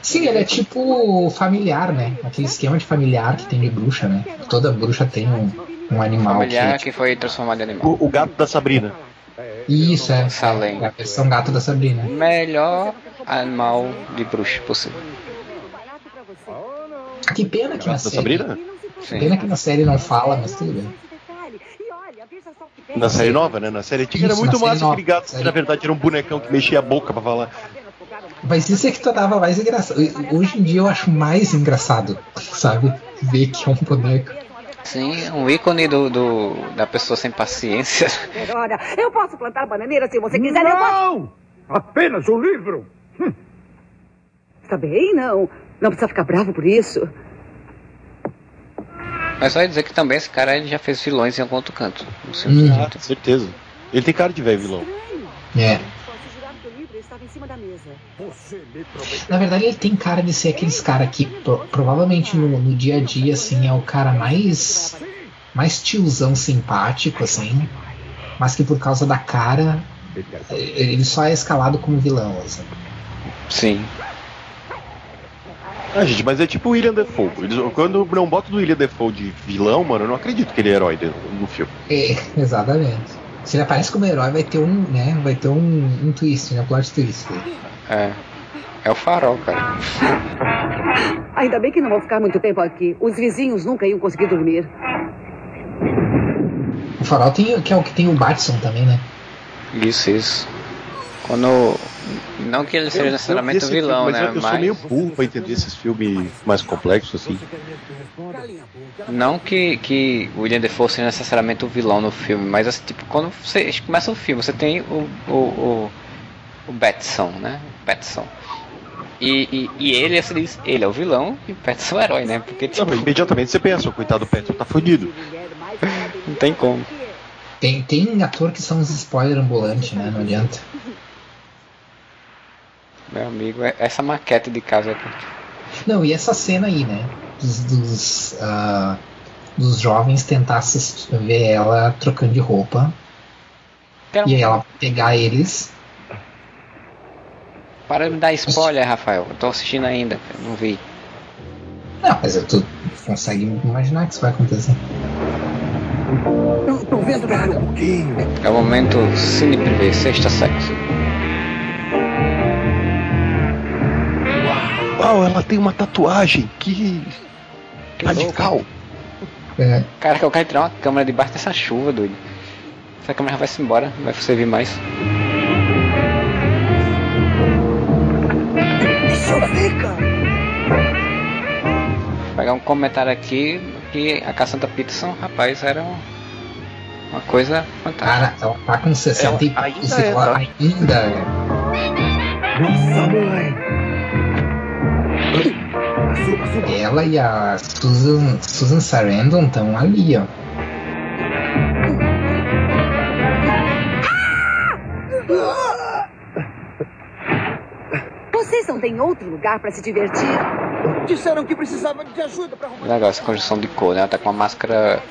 Sim, ele é tipo familiar, né? Aquele esquema de familiar que tem de bruxa, né? Toda bruxa tem um, um animal. Familiar que, que foi transformado em animal. O, o gato da Sabrina. Isso, é. Salem. A versão gato da Sabrina. Melhor animal de bruxa possível. Que pena que na série. Sabrina? Sim. Pena que na série não fala, mas tudo bem. Na série nova, né? Na série antiga era muito massa aquele gato que na verdade era um bonecão que mexia a boca pra falar. Mas isso é que tornava mais engraçado. Hoje em dia eu acho mais engraçado, sabe? Ver que é um boneco. Sim, um ícone do, do, da pessoa sem paciência. Olha, eu posso plantar bananeira se você quiser. Não! Posso... Apenas um livro! Hum. Está bem, não. Não precisa ficar bravo por isso. Mas só dizer que também esse cara ele já fez vilões em algum outro canto. Hum. Ah, certeza. Ele tem cara de velho vilão. É. Na verdade, ele tem cara de ser aqueles cara que pro, provavelmente no, no, dia a dia assim é o cara mais mais tiozão simpático assim, mas que por causa da cara ele só é escalado como vilão. Assim. Sim. Ah, gente, mas é tipo o William Defoe. Eles, quando não bota do William Defoe de vilão, mano, eu não acredito que ele é herói no filme. É, exatamente. Se ele aparece como herói, vai ter um, né? Vai ter um, um twist, né? Plot twist. É. É o farol, cara. Ainda bem que não vou ficar muito tempo aqui. Os vizinhos nunca iam conseguir dormir. O farol tem, que é o que tem o Batson também, né? Isso, isso. Quando não que ele seja necessariamente o vilão, filme, né? Mas eu mas... sou meio burro pra entender esses filmes mais complexos, assim. Não que, que o William Defoe seja necessariamente o vilão no filme, mas assim, tipo, quando você começa o filme, você tem o, o, o, o Batson, né? Batson. E, e, e, ele, você diz, ele é o vilão e o Petson é o herói, né? Porque, tipo... Não, imediatamente você pensa, o coitado do Petson tá fudido. *laughs* Não tem como. Tem, tem ator que são uns spoiler ambulantes, né? Não adianta. Meu amigo, é essa maquete de casa aqui. Não, e essa cena aí, né? Dos, dos, uh, dos jovens tentar assistir, ver ela trocando de roupa. E aí ela pegar eles. Para de me dar spoiler, Rafael. Eu tô assistindo ainda, não vi. Não, mas tu consegue imaginar que isso vai acontecer. Eu tô vendo pouquinho. É o momento Cine Privé, sexta sexo. Uau, ela tem uma tatuagem, que, que radical. É. Cara, que eu quero tirar uma câmera debaixo dessa chuva, doido. Essa câmera vai se embora, não vai servir mais. Fica. Vou pegar um comentário aqui que a Cassandra Peterson, rapaz, era uma coisa fantástica. Cara, ela tá com 60 e ainda, é, tá? ainda é. Nossa, mãe! Ela e a Susan, Susan Sarandon estão ali, ó. Vocês não têm outro lugar para se divertir? Disseram que precisava de ajuda para arrumar. Legal essa conjunção de cor, né? Ela tá com uma máscara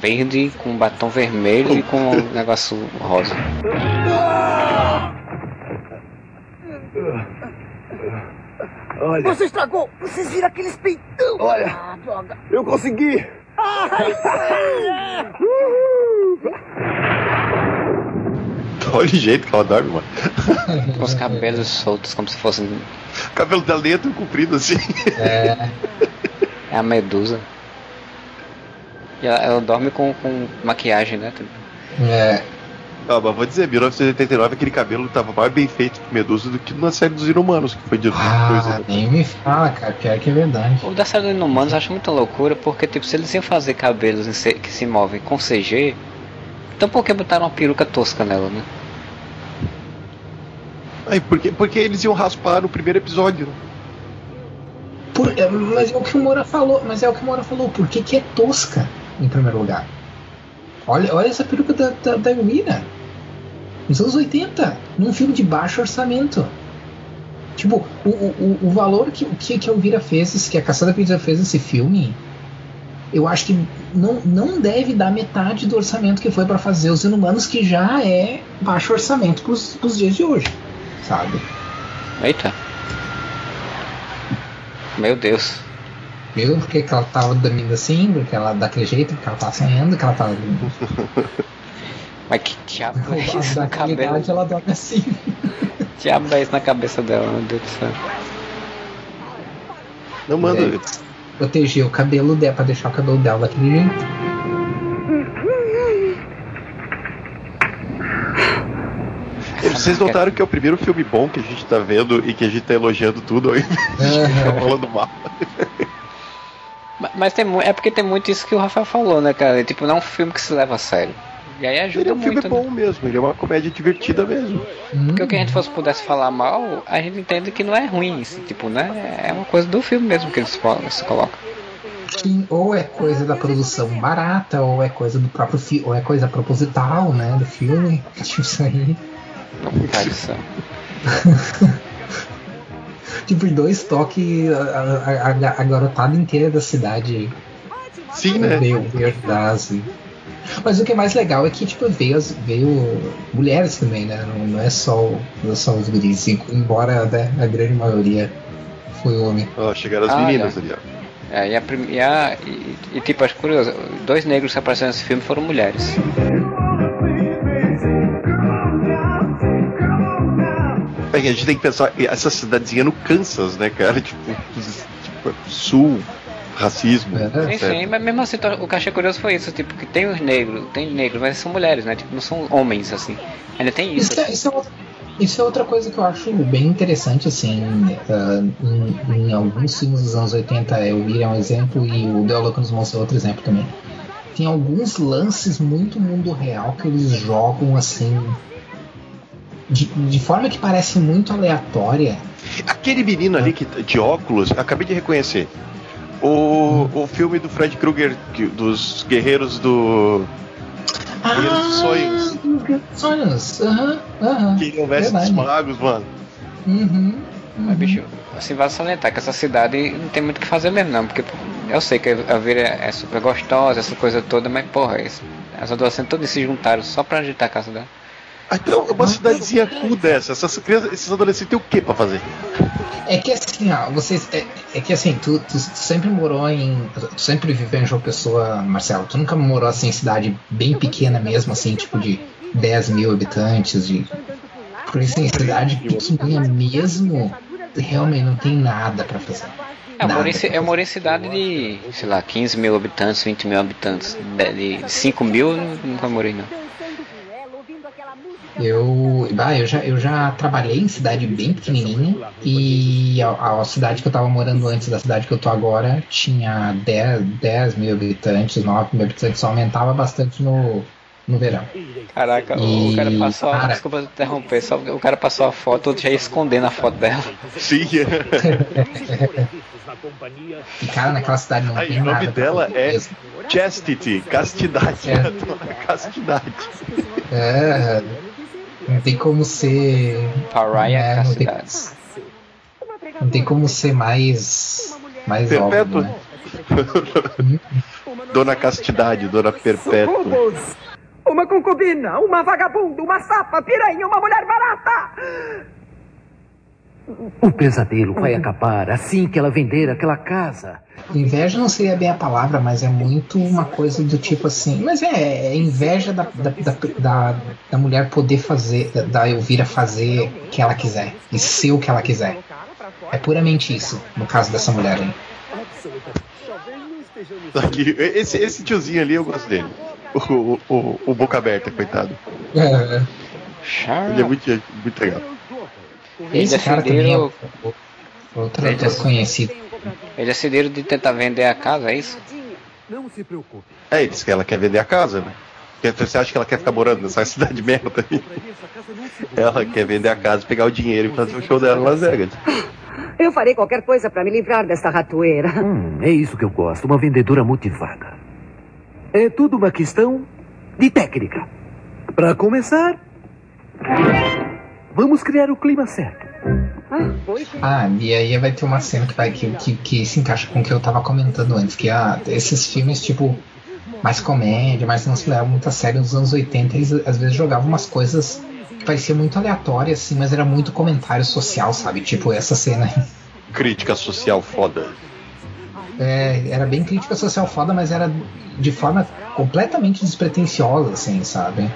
verde, com um batom vermelho e com um negócio rosa. Olha. Você estragou! Vocês viram aqueles peitão! Olha. Ah, droga! Eu consegui! *laughs* Olha o jeito que ela dorme, mano. Com *laughs* os cabelos soltos, como se fossem. O cabelo dela dentro comprido assim. É, *laughs* É a medusa. E ela, ela dorme com, com maquiagem, né? é, Ah, mas vou dizer, 1989 aquele cabelo tava mais bem feito pro Medusa do que na série dos Inumanos, que foi de ah, coisa. nem me fala, cara, pior que é verdade. O da série dos Inumanos eu acho muita loucura, porque tipo, se eles iam fazer cabelos que se movem com CG, então por que botaram uma peruca tosca nela, né? Aí, porque, porque eles iam raspar no primeiro episódio. né? Por- é, mas é o que o Moura falou, mas é o que o Moura falou, por que, que é tosca, em primeiro lugar? Olha, olha essa peruca da, da, da. Nos anos 80, num filme de baixo orçamento. Tipo, o, o, o valor que, que, que a Elvira fez, que a Caçada Pizza fez esse filme, eu acho que não, não deve dar metade do orçamento que foi pra fazer os Inumanos, que já é baixo orçamento pros, pros dias de hoje, sabe? Eita. Meu Deus. Viu? Porque que ela tava dormindo assim, porque ela daquele jeito, porque ela tava sonhando, que ela tava. *laughs* Mas que diabo é isso cabelo? idade ela dorme assim. Que diabo é isso na cabeça dela, meu Deus do céu. Não manda. É. Proteger o cabelo dela, pra deixar o cabelo dela daquele jeito. Vocês notaram que é o primeiro filme bom que a gente tá vendo e que a gente tá elogiando tudo ao invés de falando mal. Ma- Mas tem, é porque tem muito isso que o Rafael falou, né, cara? Tipo, não é um filme que se leva a sério. E aí Ele ajuda é um filme muito. né? bom mesmo, ele é uma comédia divertida mesmo. Porque o que a gente fosse pudesse falar mal, a gente entende que não é ruim, assim, tipo, né? É uma coisa do filme mesmo que eles fo- se colocam. Sim, ou é coisa da produção barata, ou é coisa do próprio filme, ou é coisa proposital, né, do filme. *laughs* Tipo isso aí. Céu. *laughs* Tipo, em dois toques, a, a, a- a garotada inteira da cidade Sim, né? veio, veio ajudar, assim. Mas o que é mais legal é que, tipo, veio, as- veio mulheres também, né? Não, não é só, não é só os guris, embora né, a grande maioria foi homem. Ó, chegaram as Ah, meninas olha. ali, ó. É, e, a, prim- e, a, e, e, tipo, acho curioso, dois negros que apareceram nesse filme foram mulheres. É a gente tem que pensar, essa cidadezinha no Kansas, né, cara? *laughs* Tipo, tipo sul, racismo. É. Sim, mas mesmo assim, o que achei curioso foi isso, tipo, que tem os negros, tem negros, mas são mulheres, né? Tipo, não são homens, assim. Ainda tem isso. Isso é, isso, é outra, isso é outra coisa que eu acho bem interessante, assim, ah, em, em alguns filmes dos anos 80, eu vi é um exemplo e o The Loco nos mostra outro exemplo também. Tem alguns lances muito mundo real que eles jogam assim. De, de forma que parece muito aleatória. Aquele menino ali que, de óculos, acabei de reconhecer. O, o filme do Fred Krueger, que- dos Guerreiros do. Guerreiros dos Sonhos. Guerreiros dos Sonhos. Aham, aham. Que ele é o mestre dos magos, mano. Uhum, Mas, bicho, assim, vale salientar que essa cidade não tem muito o que fazer mesmo, não. Porque eu sei que a Vira é super gostosa, essa coisa toda, mas, porra, esse- as adolescentes todas se juntaram só pra agitar a casa dela. Então, uma cidadezinha cool dessa. Essas crianças, esses adolescentes têm o que pra fazer? É que assim, ó, vocês. É, é que assim, tu, tu, sempre morou em. Tu sempre viveu em João Pessoa, Marcelo. Tu nunca morou assim em cidade bem pequena mesmo, assim, tipo de 10 mil habitantes, de. Porque assim, cidade pequenininha mesmo, realmente não tem nada pra fazer. É, eu, morei, eu morei em cidade de, sei lá, 15 mil habitantes, 20 mil habitantes. De, de 5 mil, eu nunca morei, não. Eu, bah, eu, já, eu já trabalhei em cidade bem pequenininha e a, a cidade que eu tava morando antes da cidade que eu tô agora tinha 10, 10 mil habitantes, 9 mil habitantes, só aumentava bastante no, no verão. Caraca, o, E, o cara passou. cara- Desculpa interromper, só o cara passou a foto, outro já ia escondendo a foto dela. Sim. *laughs* E cara, naquela cidade não Aí, tem o nome dela é mesmo. Chastity, castidade. É. *laughs* castidade. É, não tem como ser. Pariah é, não, tem, não tem como ser mais. Mais Perpétua. óbvio, né? *laughs* Dona Castidade, Dona Perpétua. Uma concubina, uma vagabunda, uma sapa, piranha, uma mulher barata! O pesadelo vai acabar assim que ela vender aquela casa. Inveja não seria bem a palavra, mas é muito uma coisa do tipo assim. Mas é, é inveja da, da, da, da, da mulher poder fazer, da, da Elvira fazer o que ela quiser e ser o que ela quiser. É puramente isso, no caso dessa mulher aí. Aqui, esse, esse tiozinho ali eu gosto dele. O, o, o, o boca aberta, coitado. É, Ele é muito, muito legal. Eles também é decidiram, outro Eles- ator conhecido. eles decidiram de tentar vender a casa, é isso? Não se preocupe. É, ele disse que ela quer vender a casa, né? Porque Você acha que ela quer ficar morando nessa cidade merda aí? Ela quer vender a casa, pegar o dinheiro e fazer o show dela em Las Vegas. Eu farei qualquer coisa para me livrar desta ratoeira. Hum, é isso que eu gosto, uma vendedora motivada. É tudo uma questão de técnica. Para começar, vamos criar o clima certo. Ah, e aí vai ter uma cena que vai que, que, que se encaixa com o que eu tava comentando antes, que ah, esses filmes, tipo, mais comédia, mas não se levam muito a sério nos anos 80, eles às vezes jogavam umas coisas que pareciam muito aleatórias, assim, mas era muito comentário social, sabe? Tipo, essa cena aí. Crítica social foda. É, era bem crítica social foda, mas era de forma completamente despretensiosa, assim, sabe?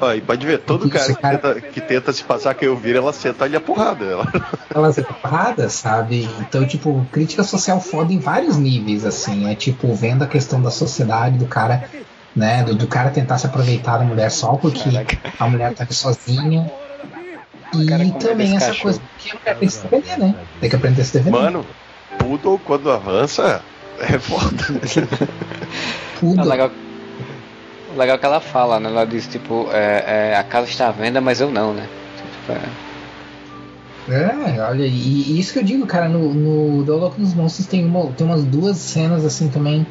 Ó, e pode ver, todo Isso, cara que cara. tenta, que tenta se passar que eu vir, ela senta ali a porrada. Ela... *laughs* Elas erradas, sabe? Então, tipo, crítica social foda em vários níveis, assim. É tipo, vendo a questão da sociedade, do cara, né? Do, do cara tentar se aproveitar da mulher só porque a mulher tá sozinha. E cara também essa cachorro. coisa que a mulher tem que se defender, né? Tem que aprender a se defender. Mano, Poodle quando avança é foda. Tudo. É legal, legal que ela fala, né? Ela diz, tipo, é, é, a casa está à venda, mas eu não, né? Tipo, é, É, olha, e, e isso que eu digo, cara, no, no Do Louco nos Monstros tem, uma, tem umas duas cenas assim também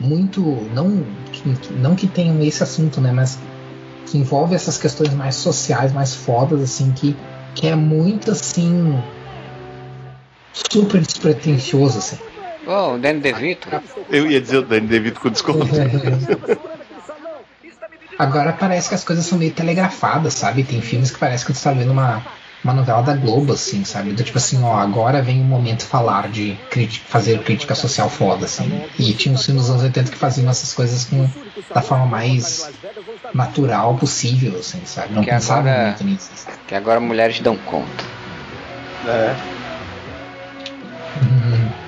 muito. Não que, não que tenham esse assunto, né? Mas que envolve essas questões mais sociais, mais fodas, assim, que, que é muito assim. super despretensioso, assim. Oh, o Danny DeVito. Eu ia dizer o Danny DeVito com desconto. *laughs* Agora parece que as coisas são meio telegrafadas, sabe? Tem filmes que parece que tu tá vendo uma, uma novela da Globo, assim, sabe? Do tipo assim, ó, agora vem o momento falar de crítica, fazer crítica social foda, assim. E tinha uns filmes dos anos 80 que faziam essas coisas com, da forma mais natural possível, assim, sabe? Não Que pensavam agora- muito nisso. Que agora mulheres dão conta. É. Uhum.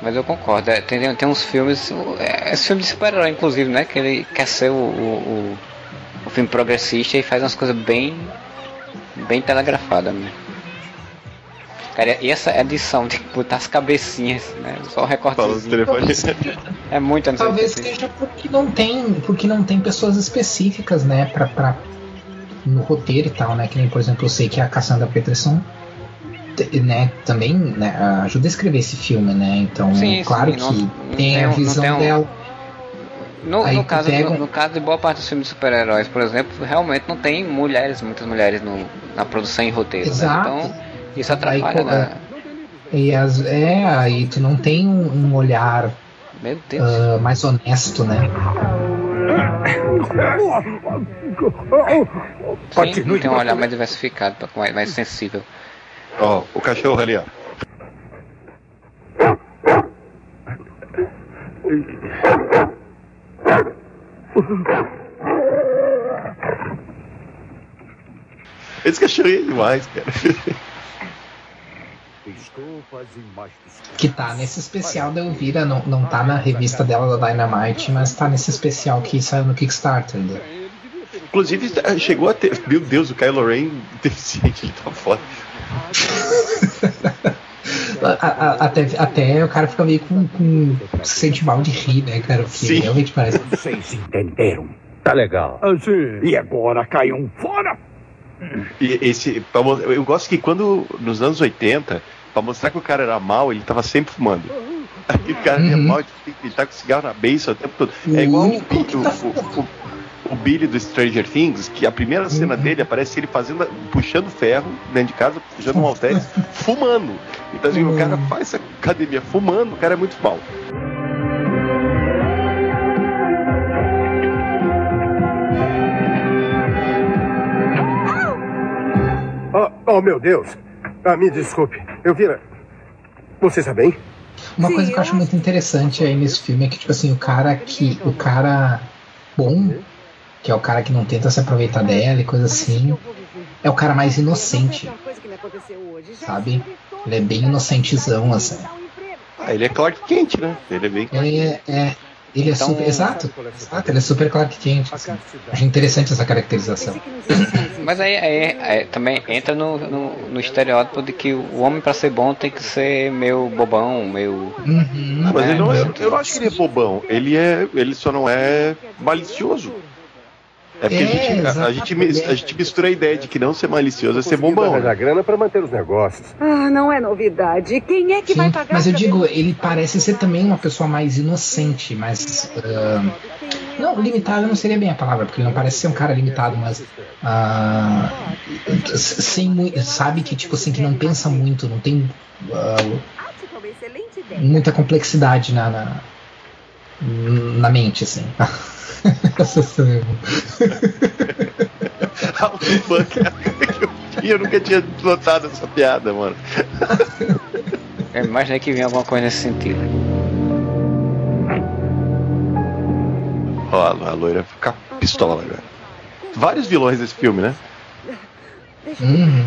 Mas eu concordo, é, tem, tem uns filmes. É, esse filme de super-herói, inclusive, né? Que ele quer ser o, o, o- o filme progressista e faz umas coisas bem. bem telegrafadas mesmo. Cara, e essa edição de botar as cabecinhas, né? Só telefone. *laughs* É muito anos Talvez 80. seja porque não tem, porque não tem pessoas específicas, né, pra, pra, no roteiro e tal, né? Que nem, por exemplo, eu sei que a Cassandra Peterson te- né, também né, ajuda a escrever esse filme, né? Então, Sim, claro sim, que não- não tem tem a não visão tem um- dela. No, Aí no caso, no, no caso de boa parte dos filmes de super-heróis, por exemplo, realmente não tem mulheres, muitas mulheres no, na produção e roteiro. né? Exato. Então, isso Aí, atrapalha, co- né? E as, é, aí tu não tem um, um olhar ah, mais honesto, né? Sim, tem um olhar mais diversificado, mais, mais sensível. Ó, o cachorro ali, ó. Esse cachorro é demais, cara. Que tá nesse especial da Elvira, não, não tá na revista dela da Dynamite, mas tá nesse especial que saiu no Kickstarter. Né? Inclusive, chegou a ter. Meu Deus, o Kylo Ren deficiente, ele tá foda. *laughs* A- a- até, até o cara fica meio com, com se sente mal de rir, né, cara? Porque Sim. realmente parece. Vocês entenderam? Tá legal. Assim. E agora caiam fora? E esse, eu gosto que quando, nos anos 80, pra mostrar que o cara era mal, ele tava sempre fumando. *laughs* Aí o cara é Uhum. mal, ele tá com cigarro na beça o tempo todo. É igual o, o, o- o- o Billy do Stranger Things, que a primeira cena Uhum. dele aparece ele fazendo, puxando ferro dentro de casa, puxando um halteres, *laughs* fumando. Então assim, o cara Uhum. faz essa academia fumando, o cara é muito mal. Ah, Oh, meu Deus. Ah, me desculpe. Eu vira. Você está bem? Uma coisa que eu acho muito interessante aí nesse filme é que, tipo assim, o cara que. O cara bom, que é o cara que não tenta se aproveitar dela e coisa assim, é o cara mais inocente. Sabe? Ele é bem inocentezão, assim. Ah, ele é Clark Kent, né? Ele é bem. Ele é, é ele é então, super. Exato, exato, ele é super Clark Kent. Assim. Acho interessante essa caracterização. *coughs* Mas aí, aí, aí também entra no, no, no, estereótipo de que o homem para ser bom tem que ser meio bobão, meio. Uhum, não, mas é, ele não é, eu não acho que ele é bobão. Ele é. Ele só não é malicioso. É porque é, a, gente, a, a, gente, a gente mistura a ideia de que não ser malicioso é ser bombão. a grana para manter os negócios. Ah, não é novidade. Quem é que Sim, vai pagar? Mas eu digo, ele parece ser também uma pessoa mais inocente, mais. Uh, não, limitado não seria bem a palavra, porque ele não parece ser um cara limitado, mas. Uh, sem, sabe que, tipo assim, que não pensa muito, não tem. Uh, muita complexidade na, na, na mente, assim. Essa sou eu. eu nunca tinha notado essa piada, mano. Eu imaginei que vinha alguma coisa nesse sentido. Ó, a loira fica pistola agora. Vários vilões desse filme, né? Uhum.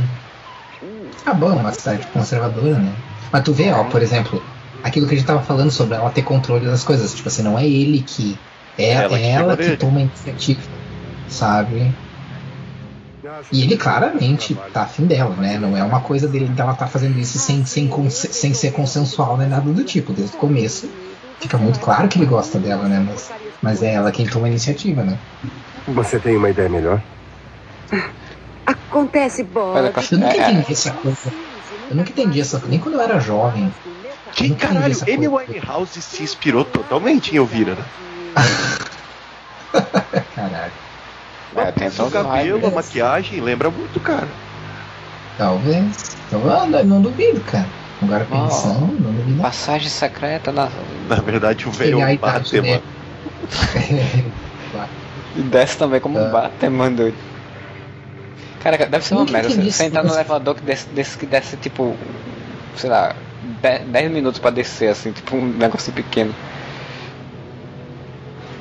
Ah, bom, uma cidade conservadora, né? Mas tu vê, ó, por exemplo, aquilo que a gente tava falando sobre ela ter controle das coisas. Tipo assim, não é ele que é ela, é ela que, toma a iniciativa, sabe? E ele claramente tá afim dela, né? Não é uma coisa dele dela tá fazendo isso sem, sem, sem ser consensual, nem nada do tipo. Desde o começo fica muito claro que ele gosta dela, né? Mas, mas é ela quem toma a iniciativa, né? Você tem uma ideia melhor? Acontece, Bob. Eu nunca entendi essa coisa. Eu nunca entendi essa coisa. Nem quando eu era jovem. Que caralho, Amy Winehouse se inspirou totalmente em Elvira, né? *laughs* Caralho. É, tem o cabelo, a maquiagem, lembra muito, cara. Talvez. Então, não duvido, cara. Agora pensando, oh, não duvido. Passagem secreta na. Na verdade, o velho bate, mano. e desce também como um ah. mano. Cara, deve ser uma merda. Você entrar no elevador que desce, desce, que desce tipo, sei lá, 10 minutos pra descer, assim, tipo um negócio pequeno.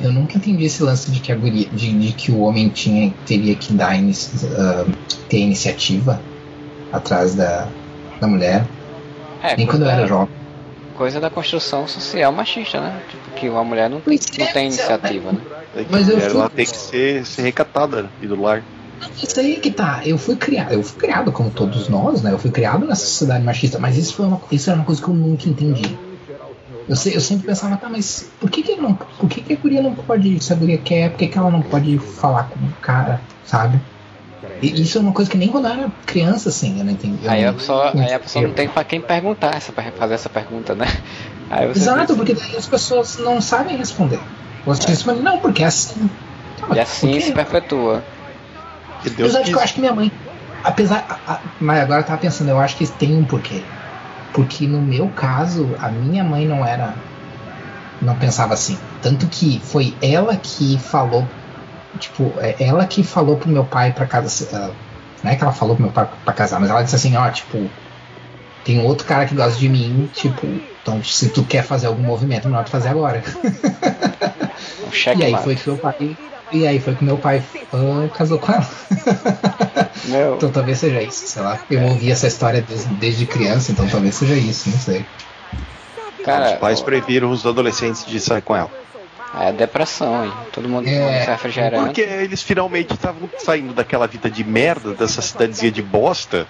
Eu nunca entendi esse lance de que, a guria, de, de que o homem tinha, teria que dar inici, uh, ter iniciativa atrás da, da mulher. É, Nem quando eu era jovem. Coisa da construção social machista, né? Tipo, que uma mulher não, tem, não tem iniciativa, né? É Mas eu fui... ela tem que ser, ser recatada e do lar. Isso aí que tá. Eu fui criado, eu fui criado como todos nós, né? Eu fui criado nessa sociedade machista, mas isso foi uma, isso era uma coisa que eu nunca entendi. Eu, eu sempre pensava, tá, mas por que que não, por que que a guria não pode, se a guria quer, por que que ela não pode falar com o cara, sabe? E isso é uma coisa que nem quando eu era criança, assim, eu não entendi. Aí a pessoa, aí a pessoa não tem pra quem perguntar essa, fazer essa pergunta, né? *laughs* Exato, porque daí as pessoas não sabem responder. Você é. responde, não, porque é assim. Tá, e assim se perpetua. Apesar de que eu acho que minha mãe. Apesar. A, a, mas agora eu tava pensando, eu acho que tem um porquê. Porque no meu caso, a minha mãe não era. Não pensava assim. Tanto que foi ela que falou. Tipo, é ela que falou pro meu pai pra casa. Não é que ela falou pro meu pai pra casar, mas ela disse assim: ó, tipo, tem outro cara que gosta de mim, tipo, então se tu quer fazer algum movimento, melhor tu fazer agora. *laughs* Um e aí foi que meu pai. E aí foi que meu pai uh, casou com ela. Meu. Então talvez seja isso, sei lá. Eu ouvi essa história desde, desde criança, então talvez seja isso, não sei. Cara, os pais proibiram os adolescentes de sair com ela. É depressão, hein? Todo mundo é, refrigerante. Porque eles finalmente estavam saindo daquela vida de merda, dessa cidadezinha de bosta,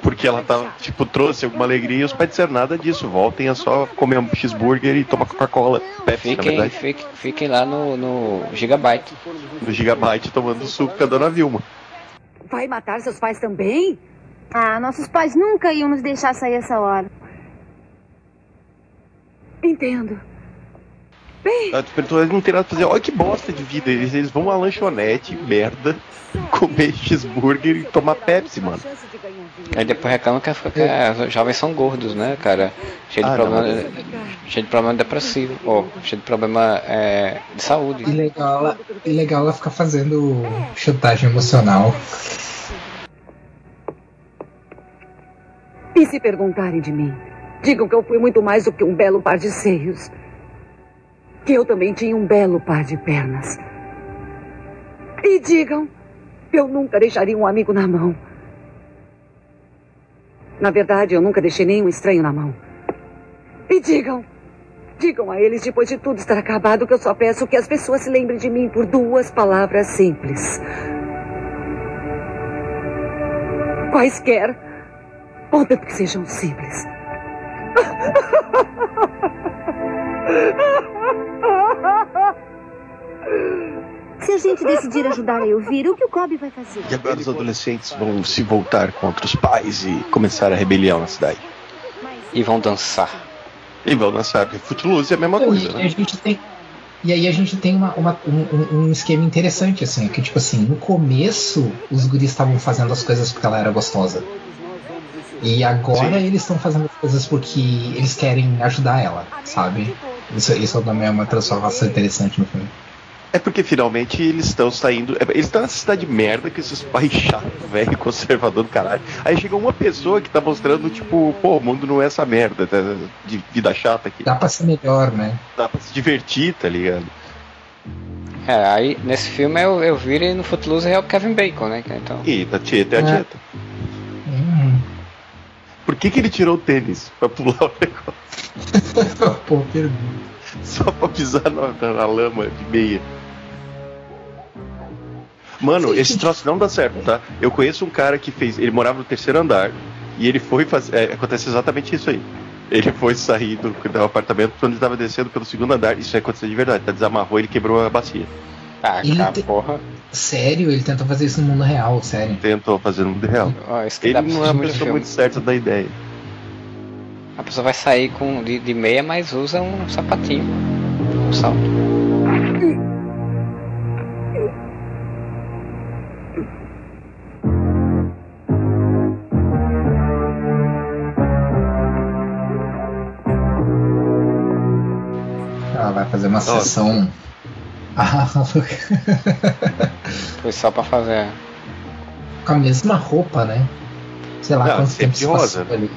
porque ela tava, tipo, trouxe alguma alegria e os pais disseram nada disso. Voltem a só comer um cheeseburger e tomar Coca-Cola. Fiquem, fiquem, fiquem lá no, no Gigabyte. No Gigabyte tomando suco com a dona Vilma. Vai matar seus pais também? Ah, nossos pais nunca iam nos deixar sair essa hora. Entendo. Bem... Eles não tem nada pra fazer. Olha que bosta de vida. Eles, eles vão à lanchonete, merda, *laughs* comer cheeseburger e tomar Pepsi, mano. Aí depois reclamam que, que os jovens são gordos, né, cara? Cheio de, ah, problema, não, cheio de problema depressivo, ou cheio de problema é, de saúde. E legal, ela, e legal ela ficar fazendo chantagem emocional. E se perguntarem de mim, digam que eu fui muito mais do que um belo par de seios. Que eu também tinha um belo par de pernas. E digam eu nunca deixaria um amigo na mão. Na verdade, eu nunca deixei nenhum estranho na mão. E digam, digam a eles, depois de tudo estar acabado, que eu só peço que as pessoas se lembrem de mim por duas palavras simples. Quaisquer, contanto que sejam simples. *laughs* Se a gente decidir ajudar a Elvira, o que o Cobb vai fazer? E agora os adolescentes vão se voltar contra os pais e começar a rebelião na cidade. E vão dançar. E vão dançar, porque Footloose é a mesma coisa, e, né? a gente tem, e aí a gente tem uma, uma- um, um- um esquema interessante, assim, que tipo assim, no começo os guris estavam fazendo as coisas porque ela era gostosa. E agora Sim. eles estão fazendo as coisas porque eles querem ajudar ela, sabe? Isso, isso também é uma transformação interessante no filme. É porque finalmente eles estão saindo. é, Eles estão nessa cidade de merda com esses pais chatos, *laughs* velho, conservador do caralho. Aí chega uma pessoa que tá mostrando, tipo, pô, o mundo não é essa merda tá, de vida chata aqui. Dá pra ser melhor, né? Dá pra se divertir, tá ligado? É, aí nesse filme eu, eu viro e no Footloose é o Kevin Bacon, né? que Então, E da Tieta é a É. Tieta. Hum. Por que, que ele tirou o tênis pra pular o *laughs* negócio? Pô, pergunta. Só pra pisar na, na- lama de meia. Mano, esse troço não dá certo, tá? Eu conheço um cara que fez. Ele morava no terceiro andar e ele foi fazer. é, acontece exatamente isso aí. Ele foi sair do, do apartamento quando ele tava descendo pelo segundo andar. Isso aconteceu de verdade, tá? Desamarrou e ele quebrou a bacia. ah, Ele cara, te- porra. Sério, ele tentou fazer isso no mundo real, sério. Tentou fazer no mundo real. Que Ele não é uma muito pessoa muito certa da ideia. A pessoa vai sair com, de, de meia, mas usa um sapatinho. Um salto. Ela vai fazer uma sessão. Ah, Foi só pra fazer. com a mesma roupa, né? Sei lá Não, quanto sempre tempo se rosa. passou ali.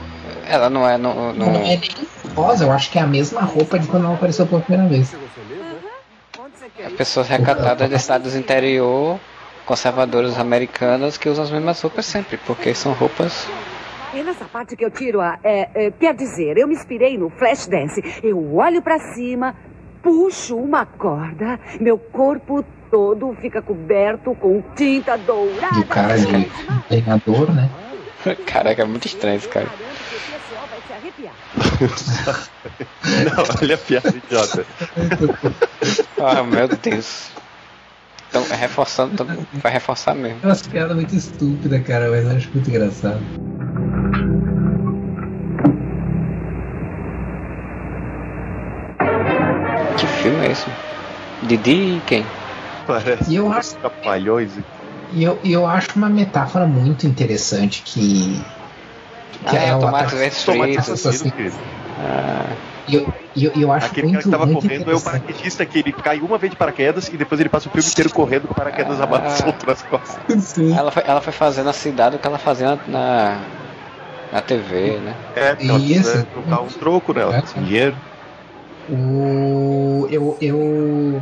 Ela não é. Não, Não, não, é nem rosa, eu acho que é a mesma roupa de quando ela apareceu pela primeira vez. é pessoas recatadas de estados interior, conservadoras americanas que usam as mesmas roupas sempre, porque são roupas. E nessa parte que eu tiro a. é, é, quer dizer, eu me inspirei no flash dance. Eu olho pra cima, puxo uma corda, meu corpo todo fica coberto com tinta dourada. E o cara de lenhador, né? *laughs* Caraca, é muito estranho esse cara. *laughs* Não, olha a piada idiota. Ah, meu Deus. Então, é reforçando, então, vai reforçar mesmo. É umas piadas muito estúpidas, cara, mas eu acho muito engraçado. Que filme é esse? Didi e quem? Parece E eu acho- trapalhões. E eu, eu acho uma metáfora muito interessante que. que Ah, tomate tá- verdes Tomate fritos. assassino, querido. Ah, E eu, eu, eu acho Aquele cara muito, que tava muito correndo é o paraquedista que ele cai uma vez de paraquedas e depois ele passa o filme inteiro correndo com o paraquedas Ah. amarrado solto nas costas. Sim. ela, foi, ela foi fazendo na cidade o que ela fazia na, na TV, né? É, porque ela Isso. precisa trocar um troco nela, É. dinheiro. O, eu, eu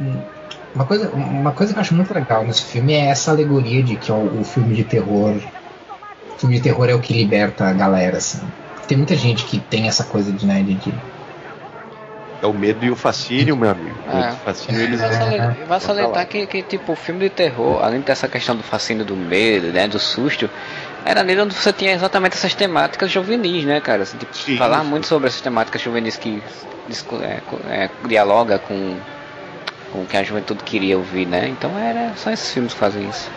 uma coisa, uma coisa que eu acho muito legal nesse filme é essa alegoria de que ó, o filme de terror, o filme de terror é o que liberta a galera, assim. Tem muita gente que tem essa coisa de, né, de, de É o medo e o fascínio, meu amigo. O medo É. o fascínio, eles Vai salientar, vai salientar lá. que, que, tipo, o filme de terror, além dessa questão do fascínio do medo, né, do susto, era nele onde você tinha exatamente essas temáticas juvenis, né, cara? Assim, tipo, Sim. falar muito sobre essas temáticas juvenis que é, é, dialoga com, com o que a juventude queria ouvir, né? Então era só esses filmes que fazem isso.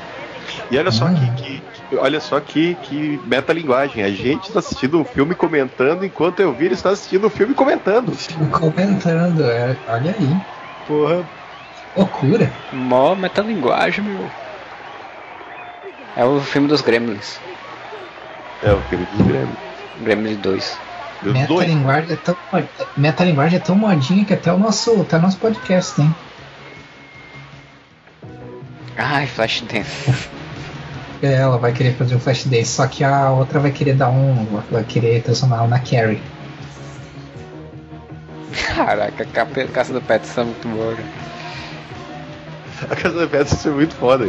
E olha só que, que- que- olha só que, que metalinguagem. A gente está assistindo um filme comentando enquanto eu vi, ele está assistindo um filme comentando. comentando, é, olha aí, Porra. loucura. Mó metalinguagem, meu. É o filme dos Gremlins. É o filme dos Grêmios. Gremlins 2. Dos dois. Metalinguagem é tão, metalinguagem é tão modinha que até o nosso, até o nosso podcast tem. Ai, Flashdance. É, ela vai querer fazer um flash dance, só que a outra vai querer dar um. vai querer transformar ela na Carrie. Caraca, a Caça do Pet é muito boa. cara. A Casa do Pet é muito foda.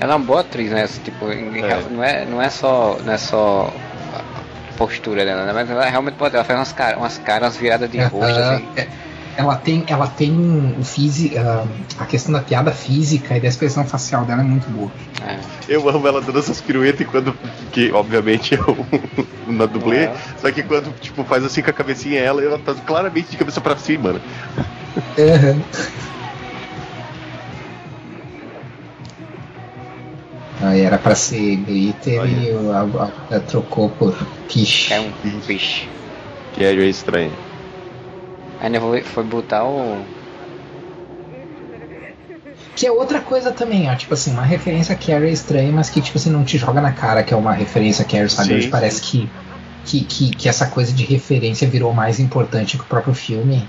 Ela é uma boa atriz, né? Tipo, em- É. Não, é, não é só. Não é só a postura dela, né? Mas ela é realmente boa. Ela faz umas caras, umas caras viradas de rosto, Ela- assim. é, ela tem, ela tem um fisi, ah, a questão da piada física e da expressão facial dela é muito boa. É. Eu amo ela dando essas piruetas enquanto. Que obviamente *laughs* é o, na dublê. É. Só que quando tipo, faz assim com a cabecinha ela, ela tá claramente de cabeça pra cima, né? Aí era pra ser glitter e o- a, a- a trocou por quiche. É um bicho. Que é estranho. Ainda foi, foi botar o. Que é outra coisa também, ó. Tipo assim, uma referência a Carrie é estranha, mas que, tipo assim, não te joga na cara que é uma referência a Carrie, sabe? Sim, Hoje parece que, que, que, que essa coisa de referência virou mais importante que o próprio filme.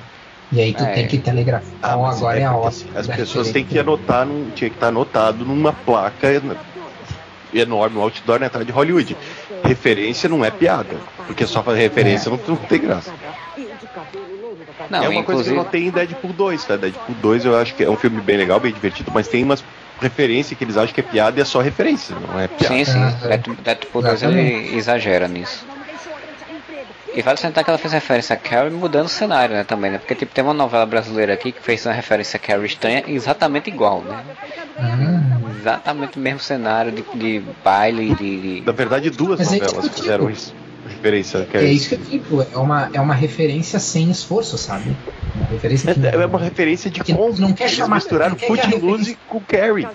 E aí tu É. tem que telegrafar. Ah, agora é, a porque, hora. As pessoas referência. têm que anotar, num, tinha que estar anotado numa placa en- enorme, um outdoor na entrada de Hollywood. Referência não é piada. Porque só fazer referência não, não tem graça. Não, é uma coisa que inclusive. não tem em Deadpool 2, tá? Deadpool 2 eu acho que é um filme bem legal, bem divertido, mas tem umas referências que eles acham que é piada e é só referência, não é piada. Sim, sim. Deadpool- Deadpool 2 ele exagera nisso. E vale sentar que ela fez referência a Carrie mudando o cenário, né, também, né? Porque tipo, tem uma novela brasileira aqui que fez uma referência a Carrie estranha exatamente igual, né? Hum, Exatamente o mesmo cenário de, de baile, de, de- Na verdade, duas Mas é novelas eu fizeram isso. Referência. Que é isso que eu digo, é uma, é uma referência sem esforço, sabe? Uma referência que É, é uma referência de como não quer chamar- misturaram não quer que a Footloose com Carrie.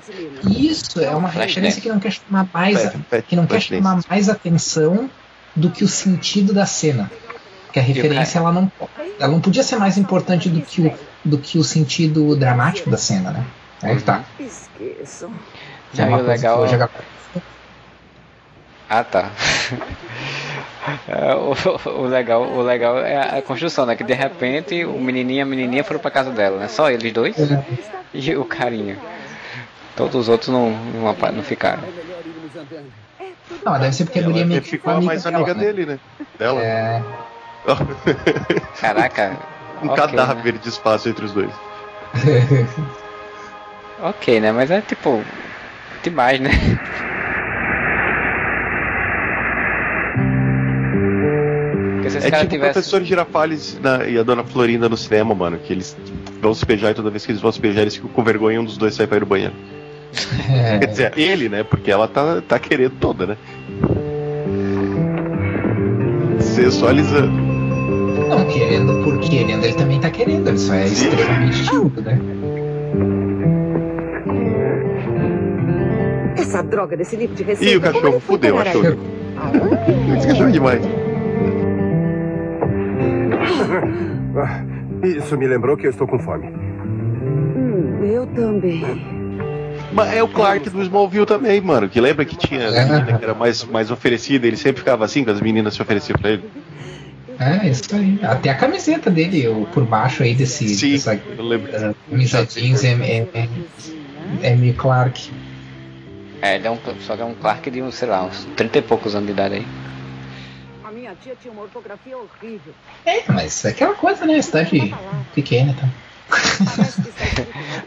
Isso, é uma Flash referência Dance. que não quer chamar mais, Flash- que não quer chamar Dance. mais atenção do que o sentido da cena. Que a referência ela não, ela não podia ser mais importante do que o, do que o sentido dramático da cena, né? Aí que tá. Esqueçam. Que é uma o coisa que legal- hoje a- Ah, tá. *laughs* É, o, o legal, o legal é a construção, né? Que de repente o menininho e a menininha foram pra casa dela, né? Só eles dois É. e o carinha. Todos os outros não, não, não ficaram. Não, deve ser porque a Ela guria meio que ficou a mais dela, amiga né? dele, né? Dela. É, *laughs* Caraca. um ok, cadáver de espaço entre os dois. *laughs* Ok, né? Mas é tipo. Demais, né? É tipo o tivesse. professor Girafales na- e a dona Florinda no cinema, mano. Que eles vão se beijar e toda vez que eles vão se beijar, eles ficam com vergonha e um dos dois sai pra ir no banheiro. É, Quer dizer, ele, né? Porque ela tá, tá querendo toda, né? Sensualizando. não querendo por querendo, ele também tá querendo, ele só é Sim. extremamente tímido, né? Essa droga desse livro de receita. Ih, o cachorro foi fudeu, achou. Esse cachorro é demais. Ah, Isso me lembrou que eu estou com fome. Hum, eu também. Mas é o Clark do Smallville também, mano. Que lembra que tinha a menina que era mais, mais oferecida, ele sempre ficava assim, quando as meninas se ofereciam pra ele. É, isso aí. Até a camiseta dele, o, por baixo aí desse, Sim, dessa eu lembro. uh, camisa jeans é, é, é, é meio Clark. É, ele é um, só que é um Clark de, sei lá, uns 30 e poucos anos de idade aí. A minha tia tinha uma ortografia horrível. É, mas é aquela coisa, né? Cidade pequena, tá?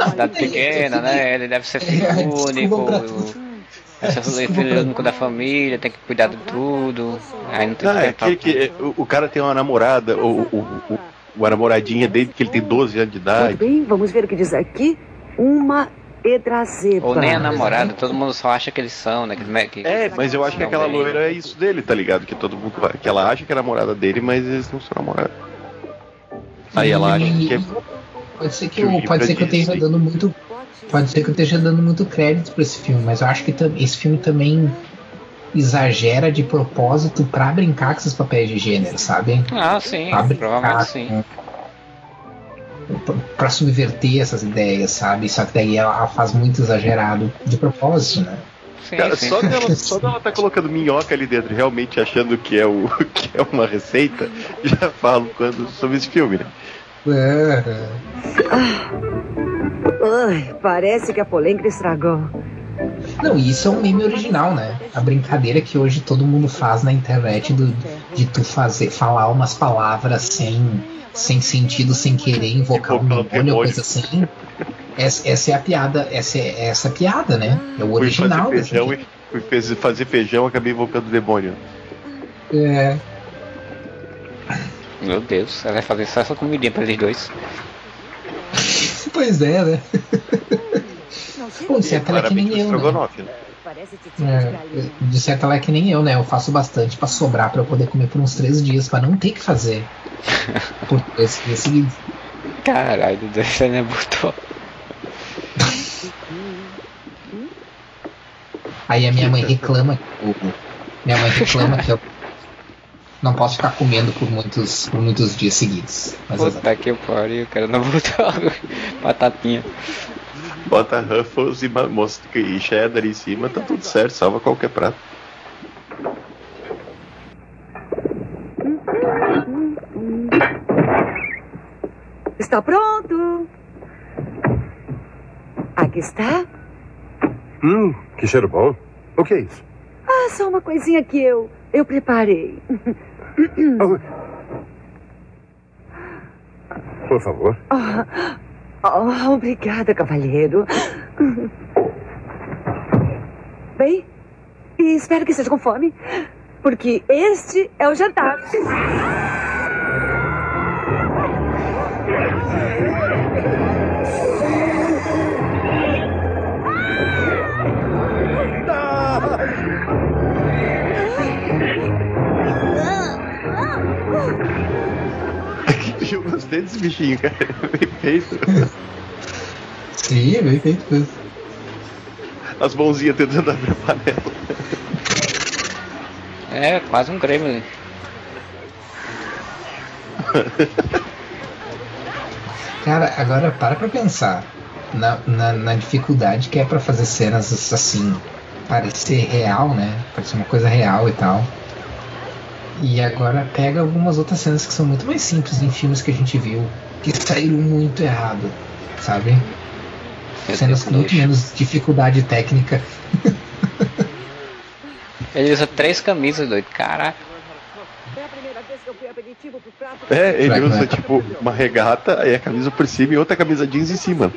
Cidade pequena, né? Ele deve ser filho É, único. Deve ser Desculpa filho único da família, tem que cuidar de tudo. Aí não tem Ah, é que. é, O, o cara tem uma namorada, o, o, o, o- a namoradinha dele, que ele tem 12 anos de Muito idade. bem, vamos ver o que diz aqui. Uma edrazeba. Ou nem a namorada, todo mundo só acha que eles são, né? Que, que- É, mas eu acho que aquela bem. loira é isso dele, tá ligado? Que todo mundo. Que ela acha que é namorada dele, mas eles não são namorados. Aí ela acha que é. Pode ser que, que eu, pode é ser que eu esteja dando muito. Pode ser que eu esteja dando muito crédito pra esse filme, mas eu acho que esse filme também exagera de propósito pra brincar com esses papéis de gênero, sabe? Ah, sim, Pra provavelmente sim. Pra subverter essas ideias, sabe? Só que daí ela ela faz muito exagerado de propósito, né? Sim, Cara, sim. só dela, *laughs* só dela tá colocando minhoca ali dentro, realmente achando que é, o, *laughs* que é uma receita, já falo quando, sobre esse filme, né? É, Ai, parece que a polêmica estragou. Não, isso é um meme original, né? A brincadeira que hoje todo mundo faz na internet do, de tu fazer, falar umas palavras sem, sem sentido, sem querer invocar um demônio ou coisa assim. Essa, essa, é a piada, essa é essa é a piada, né? É o original. Fui fazer feijão, e, fui fazer feijão acabei invocando o demônio. É. Meu Deus, ela vai fazer só essa comidinha pra eles dois. Pois é, né? Pô, de certa ela é que nem eu. Né? É, de certa ela é que nem eu, né? Eu faço bastante pra sobrar pra eu poder comer por uns três dias, pra não ter que fazer. *laughs* por três dias seguidos. Caralho, você né, botou. Aí a minha mãe reclama. Minha mãe reclama que eu não posso ficar comendo por muitos, por muitos dias seguidos. Mas Puta que pariu, cara não botou batatinha. Bota Ruffles e, mosca e cheddar em cima, tá tudo certo, salva qualquer prato. Está pronto! Aqui está. Hum, que cheiro bom. O que é isso? Ah, só uma coisinha que eu, eu preparei. *laughs* Por favor. Oh. Oh, obrigada, cavalheiro. Bem, espero que esteja com fome, porque este é o jantar. Gostei desse bichinho, cara. *laughs* Bem feito. Sim, bem feito mesmo. As mãozinhas tentando abrir a panela. É, quase um gremlin. Cara, agora para pra pensar na, na, na dificuldade que é para fazer cenas assim, parecer real, né? Parecer uma coisa real e tal. E agora pega algumas outras cenas que são muito mais simples em filmes que a gente viu, que saíram muito errado, sabe? Cenas com muito menos dificuldade técnica. Ele usa três camisas, doido, caraca. É, ele usa tipo uma regata, aí a camisa por cima e outra camisa jeans em cima.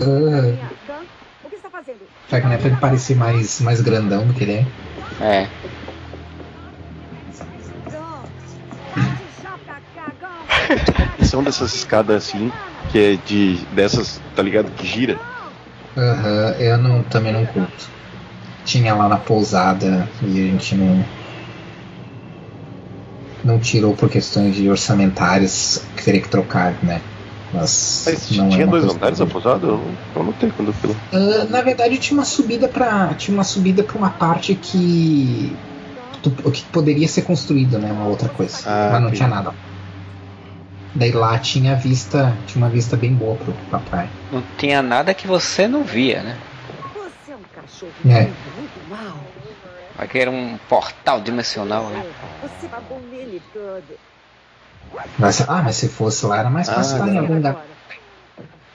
Uh, será que não é pra ele parecer mais, mais grandão do que ele é? É. São dessas escadas assim, que é de. dessas, tá ligado? Que gira. Aham, uhum, eu não, também não curto. Tinha lá na pousada e a gente não. Não tirou por questões de orçamentárias que teria que trocar, né? Mas, Mas não tinha é dois andares na pousada? Eu não, eu não tenho quando eu fui lá. Uh, na verdade tinha uma subida para Tinha uma subida pra uma parte que. que poderia ser construída, né? Uma outra coisa. Ah, mas não tinha nada. Daí lá tinha vista, tinha uma vista bem boa pro, pra praia. Não tinha nada que você não via, né? Você é um cachorro é. muito mal. Aqui era um portal dimensional, né? Você babou nele todo. Mas, ah, mas se fosse lá era mais fácil ah, em algum lugar.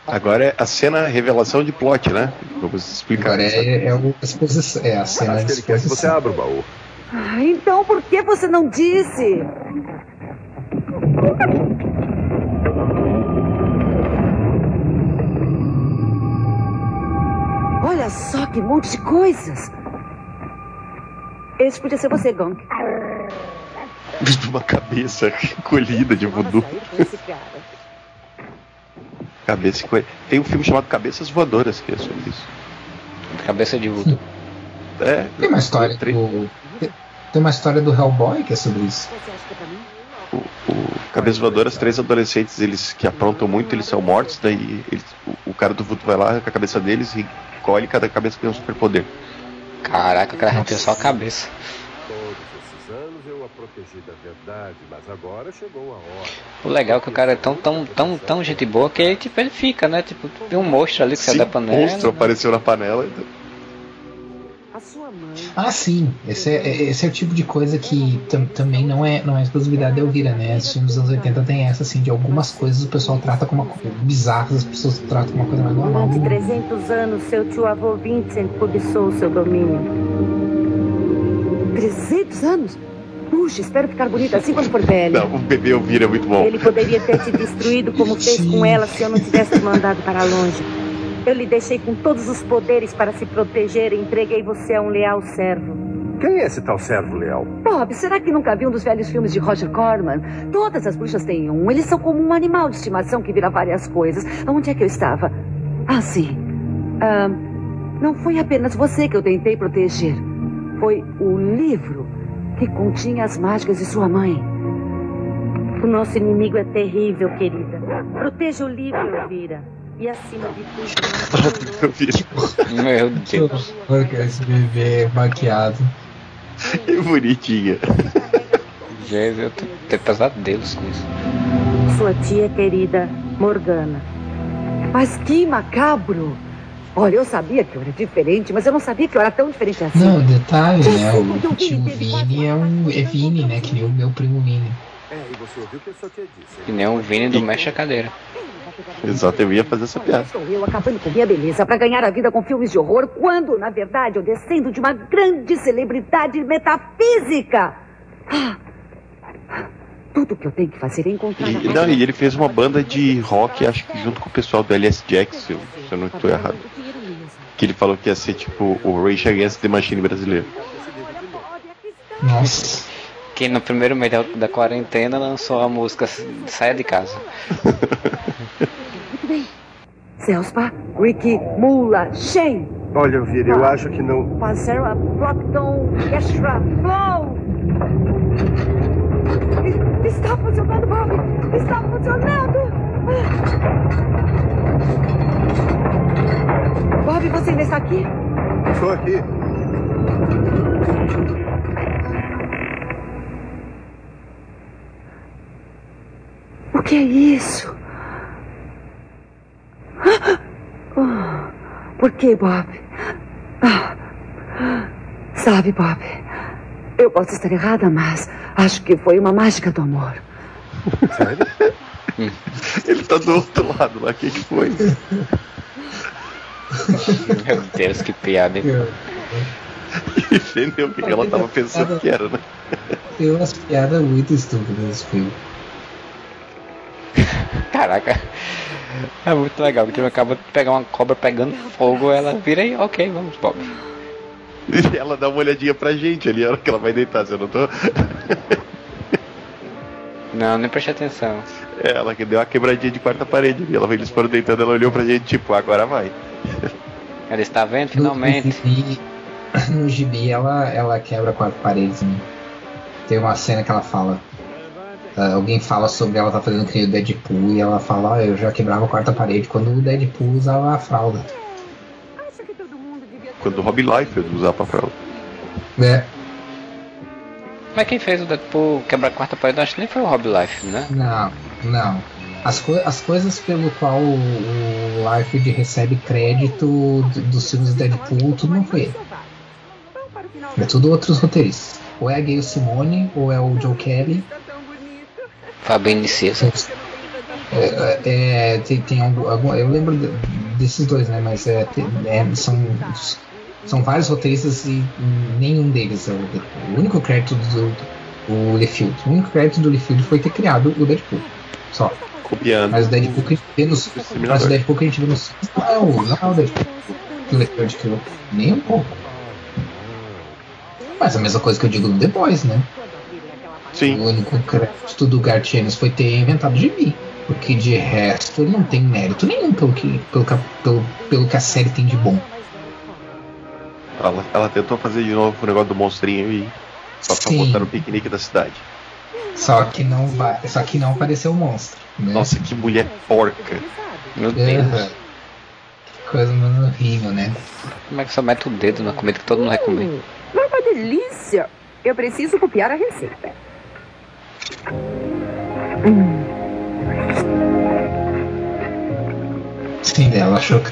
Agora é a cena revelação de plot, né? Vamos explicar. Agora é, é, o, exposição, é a cena ele quer que você abra o baú. Ah, então por que você não disse? Olha só que monte de coisas. Esse podia ser você, Gong. Uma cabeça *laughs* colhida de voodoo. Cabeça Tem um filme chamado Cabeças Voadoras que é sobre isso. Cabeça de voodoo. É. Tem uma história do. Tem uma história do Hellboy que é sobre isso. O, o Cabeças Voadoras, três adolescentes eles que aprontam muito, eles são mortos, daí eles, o, o, cara do voodoo vai lá com a cabeça deles e colhe cada cabeça tem um superpoder. Caraca, o cara arrancou só a cabeça. Verdade, mas agora chegou a hora. O legal é que o cara é tão, tão, tão, tão gente boa que ele, tipo, ele fica, né? Tipo, tem um monstro ali que sai da panela. monstro né? apareceu na panela. Então... Ah, sim. Esse é, esse é o tipo de coisa que tam, também não é, não é exclusividade da Elvira, né? Os filmes dos anos 80 tem essa, assim, de algumas coisas o pessoal trata como uma coisa bizarra, as pessoas tratam como uma coisa mais normal. Durante 300 anos, seu tio-avô Vincent cobiçou seu domínio. 300 anos? Puxa, espero ficar bonita assim quando for velha. Não, o bebê Elvira é muito bom. Ele poderia ter te destruído como fez com ela se eu não tivesse te mandado para longe. Eu lhe deixei com todos os poderes para se proteger e entreguei você a um leal servo. Quem é esse tal servo leal? Bob, será que nunca viu um dos velhos filmes de Roger Corman? Todas as bruxas têm um. Eles são como um animal de estimação que vira várias coisas. Onde é que eu estava? Ah, sim. Ah, não foi apenas você que eu tentei proteger. Foi o livro que continha as mágicas de sua mãe. O nosso inimigo é terrível, querida. Proteja o livro, Elvira. E acima de tudo, *laughs* Meu Deus. Porque esse bebê maquiado. *laughs* Que bonitinha. Jesus, eu tô tendo pesadelos com isso. Sua tia querida, Morgana. Mas que macabro! Olha, eu sabia que eu era diferente, mas eu não sabia que eu era tão diferente assim. Não, detalhe, né? O tio Vini é um. É Vini, né? Que nem o meu primo Vini. É, e você ouviu o que disse. Nem o Vini do Mexe a Cadeira. Exato, eu ia fazer essa piada. Estou eu acabando com minha beleza para ganhar a vida com filmes de horror, quando, na verdade, eu descendo de uma grande celebridade metafísica. Tudo que eu tenho que fazer é encontrar. E, não, e ele fez uma banda de rock, acho que junto com o pessoal do LS Jackson, se eu, se eu não estou errado. Que ele falou que ia ser tipo o Rage Against the Machine brasileiro. Nossa. Que no primeiro mês da- da quarentena lançou a música Saia de Casa. Muito bem. Celspa, Ricky, Mula, Shane, Olha, Elvira, eu acho que não. Passera, Blockton, Yeshra, Flow. Está funcionando, Bob! Está funcionando! Bob, você ainda está aqui? Estou aqui. O que é isso? Ah, Por que, Bob? Ah, Sabe, Bob, eu posso estar errada, mas acho que foi uma mágica do amor. Sério? Ele tá do outro lado lá, quem que foi? Meu Deus, que piada, hein? Entendeu o que ela tava pensando que era, né? Tem umas piadas muito estúpidas nesse filme. Caraca. É muito legal, porque acaba de pegar uma cobra pegando fogo, ela vira e ok, vamos, Bob. E ela dá uma olhadinha pra gente ali, a hora que ela vai deitar, você não tô? Não, nem prestei atenção. É, ela que deu uma quebradinha de quarta parede ali. Ela, eles foram deitando, ela olhou pra gente, tipo, agora vai. Ela está vendo, No finalmente. gibi, no gibi ela, ela quebra quatro paredes. Né? Tem uma cena que ela fala. Ah, alguém fala sobre ela tá fazendo que nem o Deadpool e ela fala, ó, eu já quebrava a quarta parede quando o Deadpool usava a fralda. Quando o Rob Liefeld usar pra fralda. É, Mas quem fez o Deadpool quebrar a quarta parede, acho que nem foi o Rob Life, né? não, não. As, co as coisas pelo qual o, o Liefeld recebe crédito dos filmes do Deadpool, tudo não foi ele. É tudo outros roteiristas. Ou é a Gayle Simone, ou é o Joe Kelly, Fabinho César. É, é, tem, tem algum, algum- eu lembro de- desses dois, né? Mas é, tem- é, são, são vários roteiristas e nenhum deles é o Deadpool. O único crédito do, do Liefeld, o único crédito do Liefeld foi ter criado o Deadpool. Só. Copiando. Mas o Deadpool que a gente vê nos, mas o Deadpool que a gente vê nos não é o, não é o Deadpool que o Liefeld criou. Nem um pouco. Mas a mesma coisa que eu digo do The Boys, né? Sim. O único crédito do Garth Ennis foi ter inventado de mim. Porque de resto ele não tem mérito nenhum pelo que, pelo, pelo, pelo que a série tem de bom. Ela, ela tentou fazer de novo o negócio do monstrinho e só pra Sim. botar no piquenique da cidade. Só que não vai. Só que não apareceu o monstro. Né? Nossa, que mulher porca. Meu Deus. Coisa mais horrível, né? Como é que só mete o dedo na comida que todo mundo vai comer? Foi uma delícia. Eu preciso copiar a receita. Sim, ela achou que.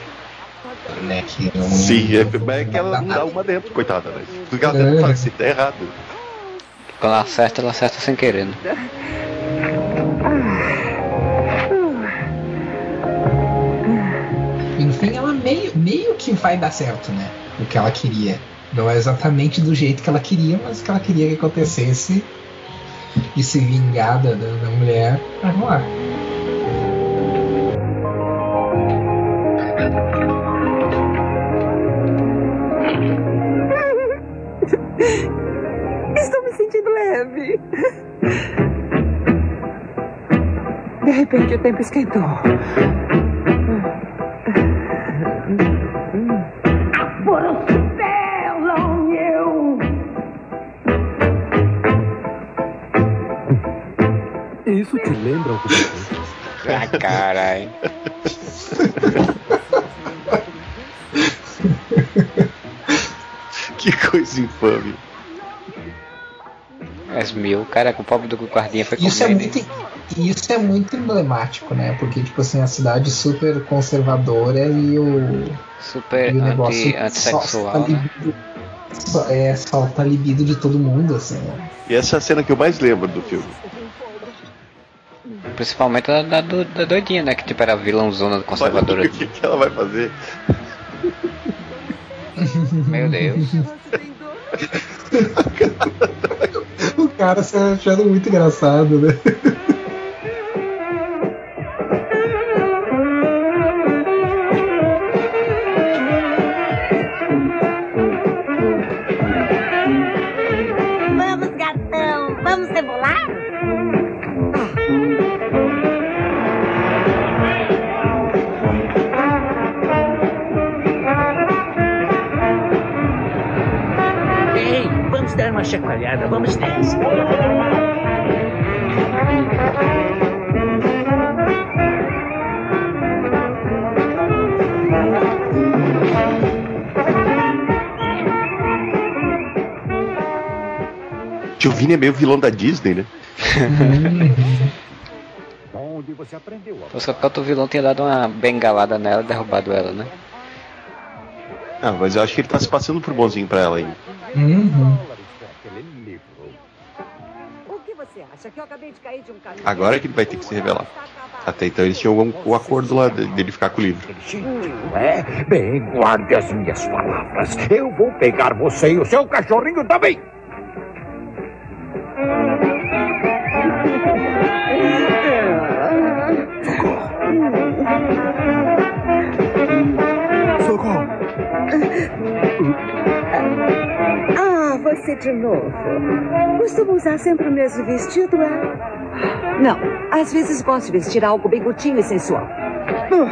né? Que não, Sim, é, é que ela não dá uma dentro, coitada, né? Porque ela tenta falar assim, tá errado. Quando ela acerta, ela acerta sem querer, né? E no fim ela meio, meio que vai dar certo, né? O que ela queria. Não é exatamente do jeito que ela queria, mas que ela queria que acontecesse. E se vingar da, da, mulher pra rolar. Estou me sentindo leve. De repente o tempo esquentou. Coisa infame. As mil, cara, com o pobre do guardinha foi Isso é muito, isso é muito emblemático, né? Porque, tipo assim, a cidade super conservadora e o, Super e o negócio anti, antissexual, a né? só- é, solta a libido de todo mundo, assim. né? E essa é a cena que eu mais lembro do filme. Principalmente da, da, da doidinha, né? Que tipo era a vilãozona conservadora. O que, que ela vai fazer? Meu Deus. *laughs* *laughs* O cara se achando muito engraçado, né? Chacoalhada, vamos nessa. Tio Vini é meio vilão da Disney, né? Onde você aprendeu Só que o vilão tinha dado uma bengalada nela e derrubado ela, né? Ah, mas eu acho que ele tá se passando por bonzinho pra ela ainda. Uhum. Que você acha? Que eu acabei de cair de um caminho? Agora é que ele vai ter que se revelar. Até então eles tinham o acordo lá de- dele ficar com o livro. É, bem, guarde as minhas palavras. Eu vou pegar você e o seu cachorrinho também. Ah, você de novo. Costuma usar sempre o mesmo vestido, é? Não, às vezes gosto de vestir algo bem curtinho e sensual. Oh.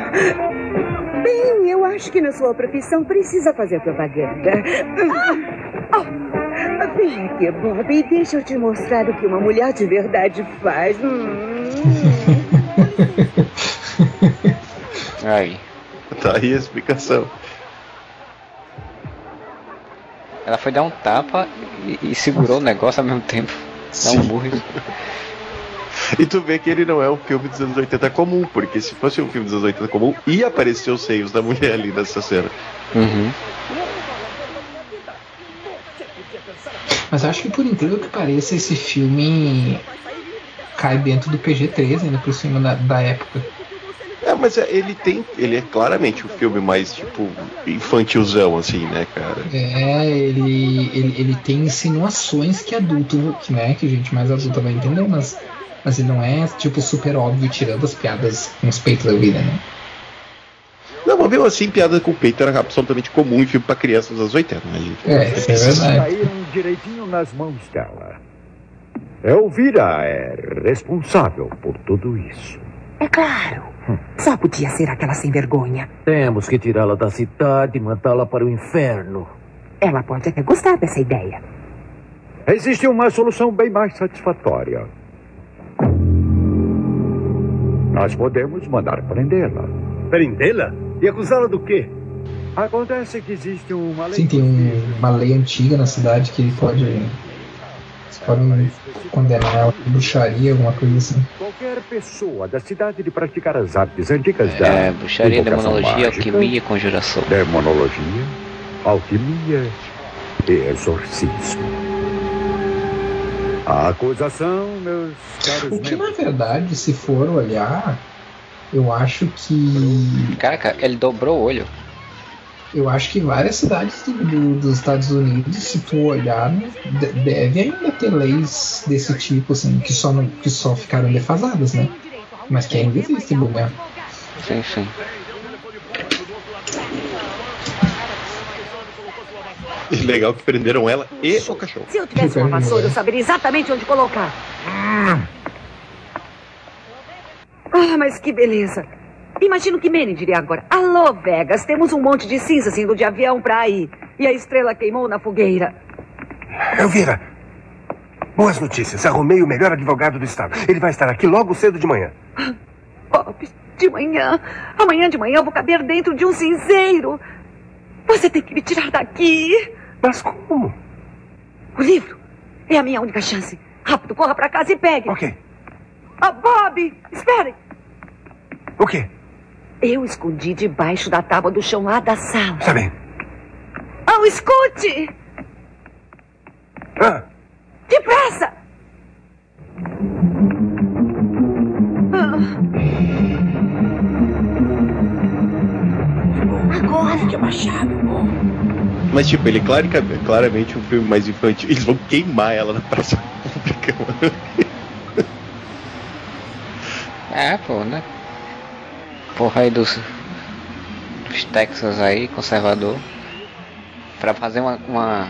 Bem, eu acho que na sua profissão precisa fazer propaganda. Ah! Oh. Vem aqui, Bob, e deixa eu te mostrar o que uma mulher de verdade faz. Hum. Aí. Tá aí a explicação. Ela foi dar um tapa e, e segurou o negócio ao mesmo tempo. Dá um burro. *laughs* E tu vê que ele não é um filme dos anos 80 comum, porque se fosse um filme dos anos 80 comum, ia aparecer os seios da mulher ali nessa cena. Uhum. Mas eu acho que por incrível que pareça, esse filme cai dentro do PG-13, ainda por cima da, da época. É, mas é- ele tem. Ele é claramente o filme mais, tipo, infantilzão, assim, né, cara? É, ele, ele, ele tem insinuações que adulto, que, né, que gente mais adulta vai entender, mas, mas ele não é, tipo, super óbvio, tirando as piadas com os peitos da vida, né? Não, mas mesmo assim, piada com peito era absolutamente comum em filme pra crianças dos anos 80, né, gente? É, isso é verdade. Caíram direitinho nas mãos dela. Elvira é responsável por tudo isso. É claro. Só podia ser aquela sem vergonha. Temos que tirá-la da cidade e mandá-la para o inferno. Ela pode até gostar dessa ideia. Existe uma solução bem mais satisfatória. Nós podemos mandar prendê-la. Prendê-la? E acusá-la do quê? Acontece que existe uma lei. Sim, tem um- uma lei antiga na cidade que pode podem condenar ela por bruxaria, alguma coisa assim. Qualquer pessoa da cidade de praticar as artes antigas da. É, bruxaria, demonologia, mágica, alquimia e conjuração. Demonologia, alquimia e exorcismo. A acusação, meus caros O que na verdade, se for olhar, eu acho que. Caraca, ele dobrou o olho. Eu acho que várias cidades do- do- dos Estados Unidos, se tu olhar, de- deve ainda ter leis desse tipo, assim, que só, não, que só ficaram defasadas, né? Mas que ainda existem, né? Sim, sim. E legal que prenderam ela e o cachorro. Se eu tivesse uma vassoura, eu saberia exatamente onde colocar. Ah, mas que beleza. Imagino que Manny diria agora. Alô, Vegas, temos um monte de cinzas indo de avião pra aí. E a estrela queimou na fogueira. Elvira, boas notícias. Arrumei o melhor advogado do estado. Ele vai estar aqui logo cedo de manhã. Bob, de manhã. Amanhã de manhã eu vou caber dentro de um cinzeiro. Você tem que me tirar daqui. Mas como? O livro é a minha única chance. Rápido, corra pra casa e pegue. Ok. Ah, Bob, espere. O quê? Eu escondi debaixo da tábua do chão lá da sala. Está bem. Oh, escute! Ah, Depressa! Ah. Agora que eu achava. Mas, tipo, ele clarica- claramente um filme mais infantil. Eles vão queimar ela na praça pública, mano. É, pô, né? Porra aí dos, dos Texas aí, conservador. Pra fazer uma, uma-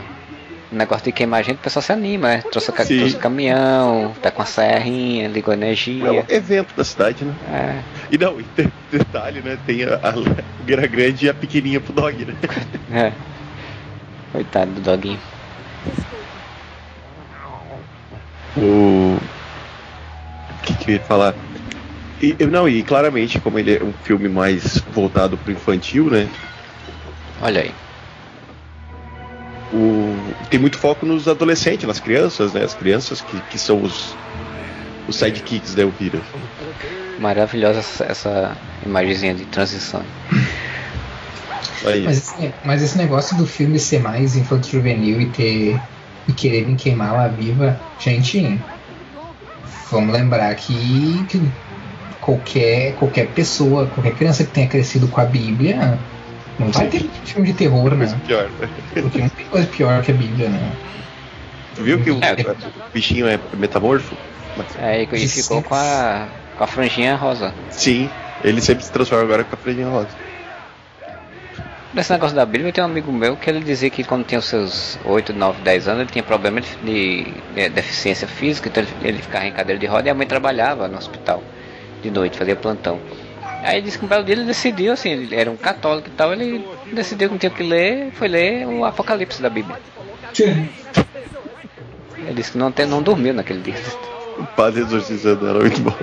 um negócio de queimar gente, o pessoal se anima, né? Trouxe, Sim. trouxe caminhão, tá com a serrinha, ligou É um energia. evento da cidade, né? É. E não, e *laughs* detalhe, né? Tem a, a Gra grande e a pequenininha pro dog, né? *laughs* É. Coitado do doguinho. O. O que, que eu ia falar? E, eu- não, e claramente, como ele é um filme mais voltado pro infantil, né? Olha aí. O, tem muito foco nos adolescentes, nas crianças, né? As crianças que, que são os, os sidekicks da Elvira. Maravilhosa essa, essa imagenzinha de transição. Aí. Mas esse, mas esse negócio do filme ser mais infanto juvenil e ter e quererem queimá-la viva, gente, vamos lembrar que, que qualquer, qualquer pessoa, qualquer criança que tenha crescido com a Bíblia, não vai ter filme de terror, né? Pior? Porque não tem coisa pior que a Bíblia, né? Tu viu que o, o bichinho é metamorfo? É, e e ficou com a, com a franjinha rosa. Sim, ele sempre se transforma agora com a franjinha rosa. Nesse negócio da Bíblia, tem um amigo meu que ele dizia que quando tinha os seus 8, 9, 10 anos, ele tinha problema de, de- de deficiência física, então ele, ele ficava em cadeira de roda e a mãe trabalhava no hospital de noite, fazia plantão. Aí ele disse que um belo dia ele decidiu, assim, ele era um católico e tal, ele decidiu que não tinha o que ler, foi ler o Apocalipse da Bíblia. Ele disse que não, tem, não dormiu naquele dia. O padre exorcizando era muito bom.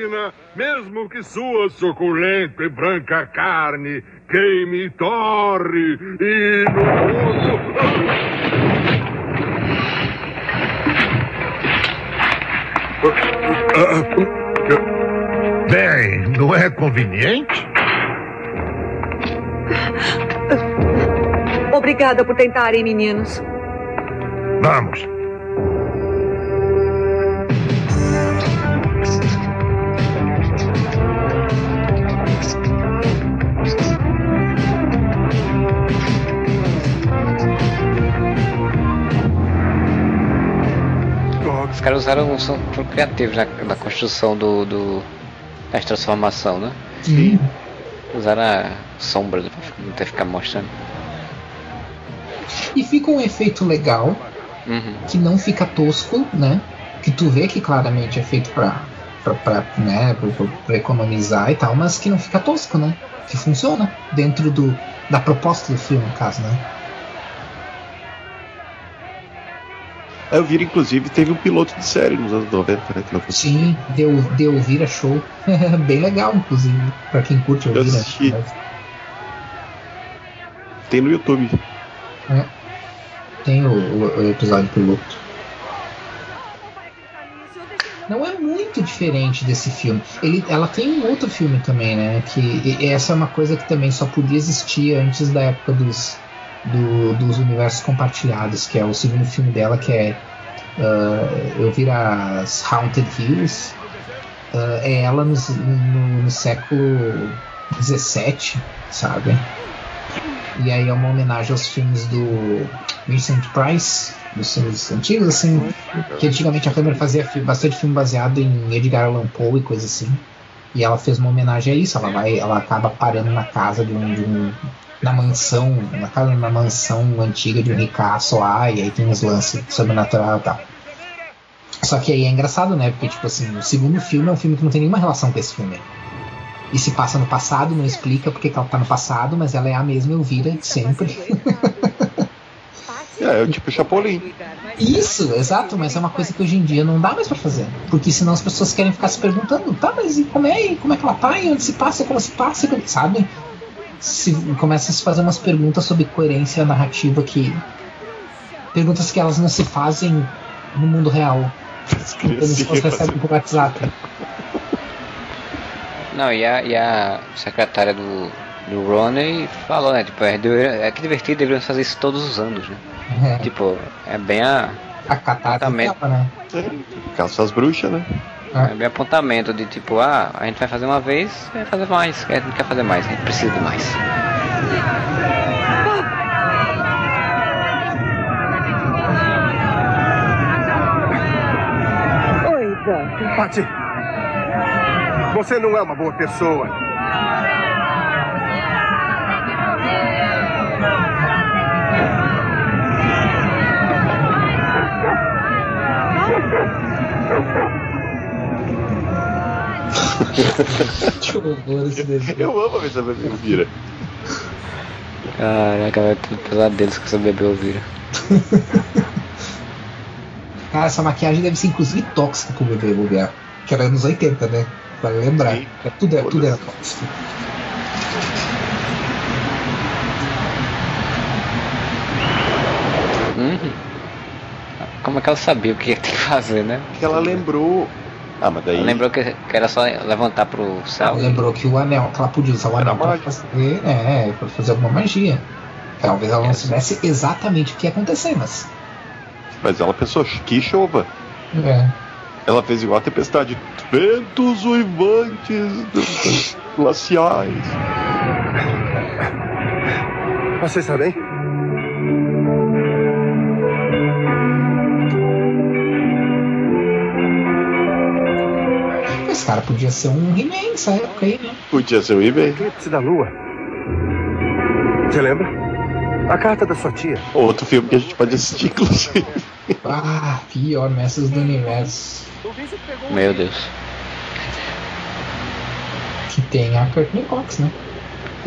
maligna, mesmo que sua suculenta e branca carne queime e torre, e no Bem, não é conveniente? Obrigada por tentarem, meninos. Vamos. Os caras usaram são foram criativos na, na construção do, do da transformação, né? Sim. Usaram a sombra pra não ter ficar mostrando. E fica um efeito legal, Uhum. que não fica tosco, né? Que tu vê que claramente é feito pra, pra, pra, né, pra, pra economizar e tal, mas que não fica tosco, né? Que funciona dentro do, da proposta do filme, no caso, né? A Elvira, inclusive, teve um piloto de série nos anos 90, né? Sim, deu, deu Elvira show. *laughs* Bem legal, inclusive, pra quem curte Elvira. Eu assisti. Mas... Tem no YouTube. É. Tem o, o, o episódio piloto não é muito diferente desse filme. Ele, ela tem um outro filme também, né? Que essa é uma coisa que também só podia existir antes da época dos do, dos universos compartilhados, que é o segundo filme dela, que é uh, Eu Vir as Haunted Hills. Uh, é ela no, no, no século 17, sabe? E aí é uma homenagem aos filmes do Vincent Price, dos filmes antigos, assim, que antigamente a câmera fazia bastante filme baseado em Edgar Allan Poe e coisa assim. E ela fez uma homenagem a isso, ela vai, ela acaba parando na casa de um, de um na mansão, na casa na mansão antiga de um ricaço lá, e aí tem uns lances sobrenatural e tal. Só que aí é engraçado, né? Porque, tipo assim, o segundo filme é um filme que não tem nenhuma relação com esse filme. E se passa no passado, não explica porque ela tá no passado, mas ela é a mesma Elvira de sempre. *laughs* É, é o tipo Chapolin. Isso, exato, mas é uma coisa que hoje em dia não dá mais para fazer. Porque senão as pessoas querem ficar se perguntando, tá, mas e como é, como é que ela tá, e onde se passa, como se passa, sabe? Se, começa a se fazer umas perguntas sobre coerência narrativa que. Perguntas que elas não se fazem no mundo real. Eles recebem por WhatsApp. Não, e a, e a secretária do, do Ronnie falou, né? Tipo, é, é que divertido, deveriam fazer isso todos os anos, né? É. Tipo, é bem a. A apontamento. né? Caça as bruxas, né? É. é bem apontamento de tipo, ah, a gente vai fazer uma vez, vai fazer mais, a gente quer fazer mais, a gente precisa de mais. Oi, Dante. Pati, você não é uma boa pessoa. *laughs* que horror esse desenho. Eu amo ver essa bebê Elvira. Caraca, vai ter pesadelos com essa bebê Elvira. *laughs* Cara, essa maquiagem deve ser inclusive tóxica pro bebê bobear. Que era anos 80, né? Pra lembrar. É, tudo, é, tudo era tóxico. Uhum. Como é que ela sabia o que tem que fazer, né? Que ela lembrou. Ah, mas daí. Ela lembrou que, que era só levantar pro céu. Ela lembrou que o anel, que ela podia usar o anel pra fazer, é, pra fazer alguma magia. Talvez ela não soubesse exatamente o que ia acontecer, mas. Mas ela pensou que chova. É. Ela fez igual a tempestade. Ventos uivantes glaciais. Você está bem? Cara podia ser um He-Man nessa época aí, né? Podia ser um He-Man. Eclipse da Lua. Você lembra? A carta da sua tia. Outro filme que a gente pode assistir, *laughs* inclusive. Ah, pior, Mestres do Universo. Meu Deus. Que tem a Courtney Cox, né?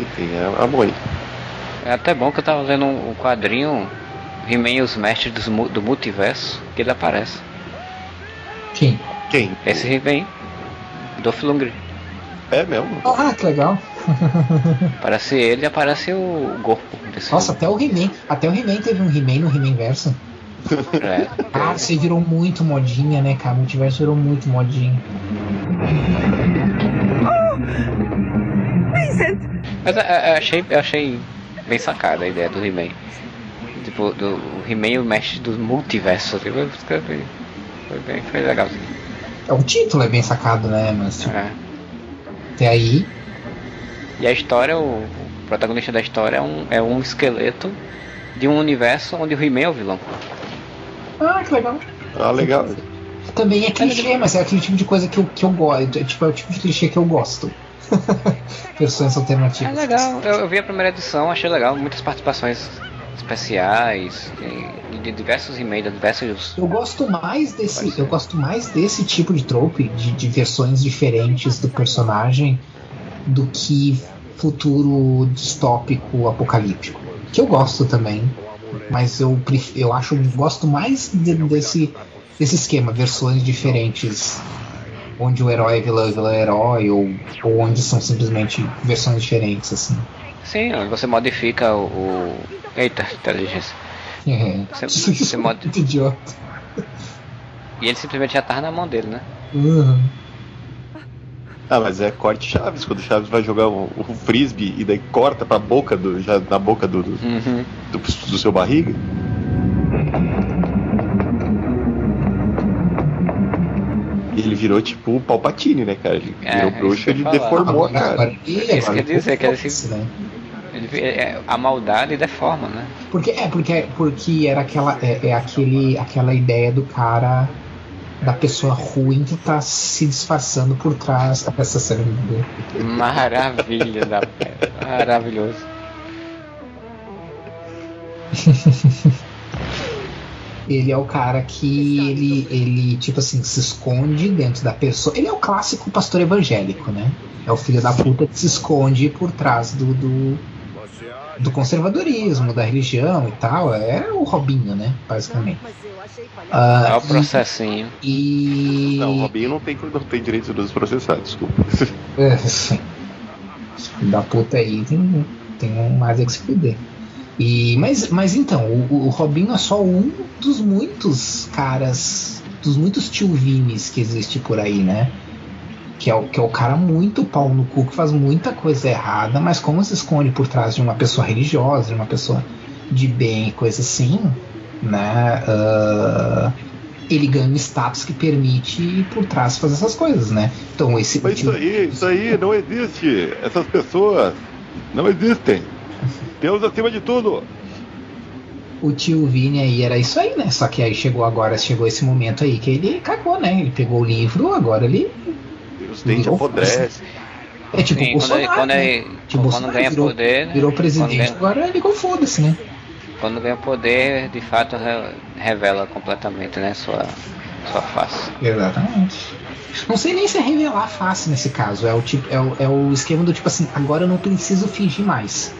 E tem a, a. É até bom que eu tava lendo um quadrinho He-Man e os Mestres do, do Multiverso, que ele aparece. Quem? Quem? Esse He-Man. Dolph. É mesmo? Ah, que legal. *laughs* Aparece ele e aparece o corpo desse Nossa, até o He-Man. Até o He-Man teve um He-Man no He-Man verso. É. *laughs* Ah, você virou muito modinha, né, cara? O multiverso virou muito modinha. Oh! Vincent! Mas eu, eu achei, eu achei bem sacada a ideia do He-Man. Tipo, do He-Man e o mestre do multiverso. Tipo, foi, bem, foi legal. É, o título é bem sacado, né? Mas tipo, É. até aí. E a história, o, o protagonista da história é um, é um esqueleto de um universo onde o He-Man é o vilão. Ah, que legal. Ah, legal. Também é clichê, mas é aquele tipo de coisa que eu, que eu gosto. É, tipo, é o tipo de clichê que eu gosto. *laughs* Versões É alternativas. legal, eu, eu vi a primeira edição, achei legal, muitas participações especiais, de, de diversos He-Man, de diversos. Eu gosto mais desse, eu gosto mais desse tipo de trope, de, de versões diferentes do personagem, do que futuro distópico apocalíptico. Que eu gosto também, mas eu eu acho gosto mais de- desse desse esquema, versões diferentes, onde o herói é vilão, vilão é herói, ou, ou onde são simplesmente versões diferentes assim. Sim, você modifica o. o... Eita, inteligência. *laughs* É. Você, você mod... Muito idiota. E ele simplesmente já tava na mão dele, né? Uhum. Ah, mas é corte Chaves, quando o Chaves vai jogar o, o frisbee e daí corta pra boca do. já na boca do, do, Uhum. do, do seu barriga. E ele virou tipo o Palpatine, né, cara? Ele É, virou isso bruxo ele falar. deformou a cara. ele- Isso quer dizer que ele- né? É, a maldade deforma, né? Porque é porque porque era aquela é, é aquele aquela ideia do cara da pessoa ruim que tá se disfarçando por trás dessa cena do Maravilha da Maravilhoso. *laughs* ele é o cara que ele, ele, tipo assim, se esconde dentro da pessoa. Ele é o clássico pastor evangélico, né? É o filho da puta que se esconde por trás do, do, do conservadorismo, da religião e tal. É o Robinho, né? Basicamente. Ah, É o processinho. E. Não, o Robinho não tem, não tem direito dos processados, desculpa. *laughs* É, sim. Da puta aí tem, tem um mais é que se fuder. E, mas, mas então, o, o Robinho é só um dos muitos caras, dos muitos tio Vimes que existe por aí, né? Que é, o, que é o cara muito pau no cu, que faz muita coisa errada, mas como se esconde por trás de uma pessoa religiosa, de uma pessoa de bem, coisa assim, né? ah, ele ganha um status que permite por trás fazer essas coisas, né? Então esse Mas isso aí, isso aí não existe. Essas pessoas não existem. Deus acima de tudo. o tio Vini aí era isso aí, né? Só que aí chegou agora, chegou esse momento aí que ele cagou, né? Ele pegou o livro, agora ele. Os dentes apodrecem. É tipo Sim, o quando ele, Bolsonaro, quando né? ele- Tipo, quando Bolsonaro ganha virou, poder. virou presidente, ganha- agora ligou foda-se, né? Quando ganha poder, de fato re- revela completamente, né, sua, sua face. Exatamente. Não sei nem se é revelar fácil nesse caso. É o, tipo, é, o, é o esquema do tipo assim, agora eu não preciso fingir mais.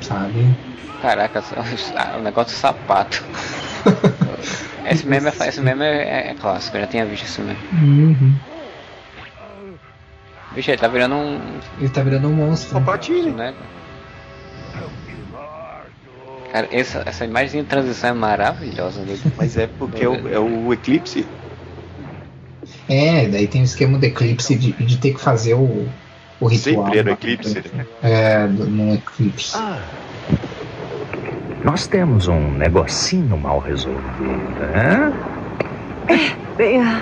Sabe? Caraca, *laughs* o negócio do sapato. *laughs* esse meme, é, esse meme é, é clássico, eu já tinha visto esse meme. Uhum. Vixe, ele tá virando um. Ele tá virando um monstro. Né? Cara, essa, essa imagem de transição é maravilhosa dele. Mas é porque é o, é o eclipse. É, daí tem o esquema do eclipse de, de ter que fazer o, o ritual. Sempre era o eclipse. É, no eclipse. Nós temos um negocinho mal resolvido, né? Bem, ah,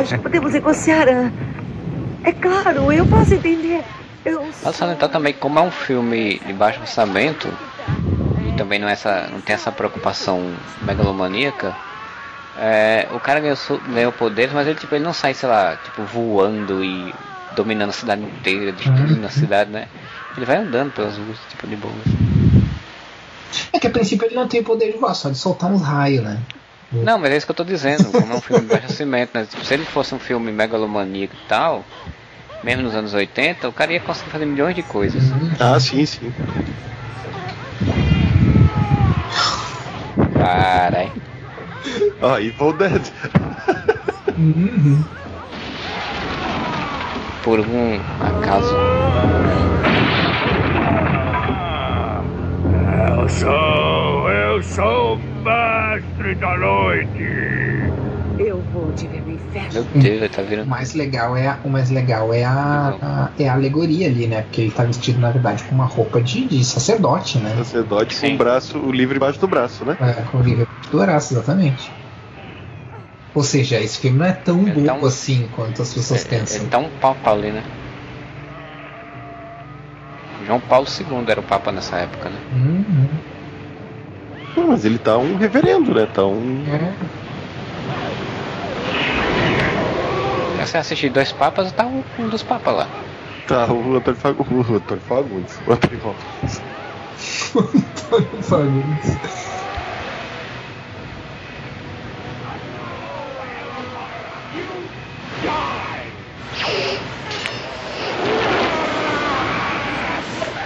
acho que podemos negociar. ah. É claro, eu posso entender. Eu Vale salientar também como é um filme de baixo orçamento e também não, é essa, não tem essa preocupação megalomaníaca. é, o cara ganhou, ganhou poderes, mas ele, tipo, ele não sai, sei lá, tipo, voando e dominando a cidade inteira, destruindo a cidade, né? Ele vai andando pelas ruas, tipo, de boa. É que a princípio ele não tem poder de voar, só de soltar uns raios, né? Não, mas é isso que eu tô dizendo, como é um filme de baixo orçamento, né? Tipo, se ele fosse um filme megalomaníaco e tal, mesmo nos anos 80, o cara ia conseguir fazer milhões de coisas. Ah, sim, sim. Carai. Ah, Evil Dead. Uhum. Por um acaso. Eu sou, eu sou o mestre da noite. Eu vou te ver no inferno. Meu Deus, ele tá O virando. mais legal é a, o mais legal é a, a- é a alegoria ali, né? Porque ele tá vestido, na verdade, com uma roupa de, de sacerdote, né? Sacerdote com o braço, o livro embaixo do braço, né? É, com o livro do Horácio, exatamente. Ou seja, esse filme não é tão bobo assim quanto as pessoas pensam. Ele tá um papa ali, né? João Paulo II era o papa nessa época, né? Uhum. Não, mas ele tá um reverendo, né? Tá um. Se você assistir dois papas, tá um, um dos papas lá. Tá o Antônio Fagundes. O Antônio Fagundes. O Antônio Fagundes. *laughs* Fagundes.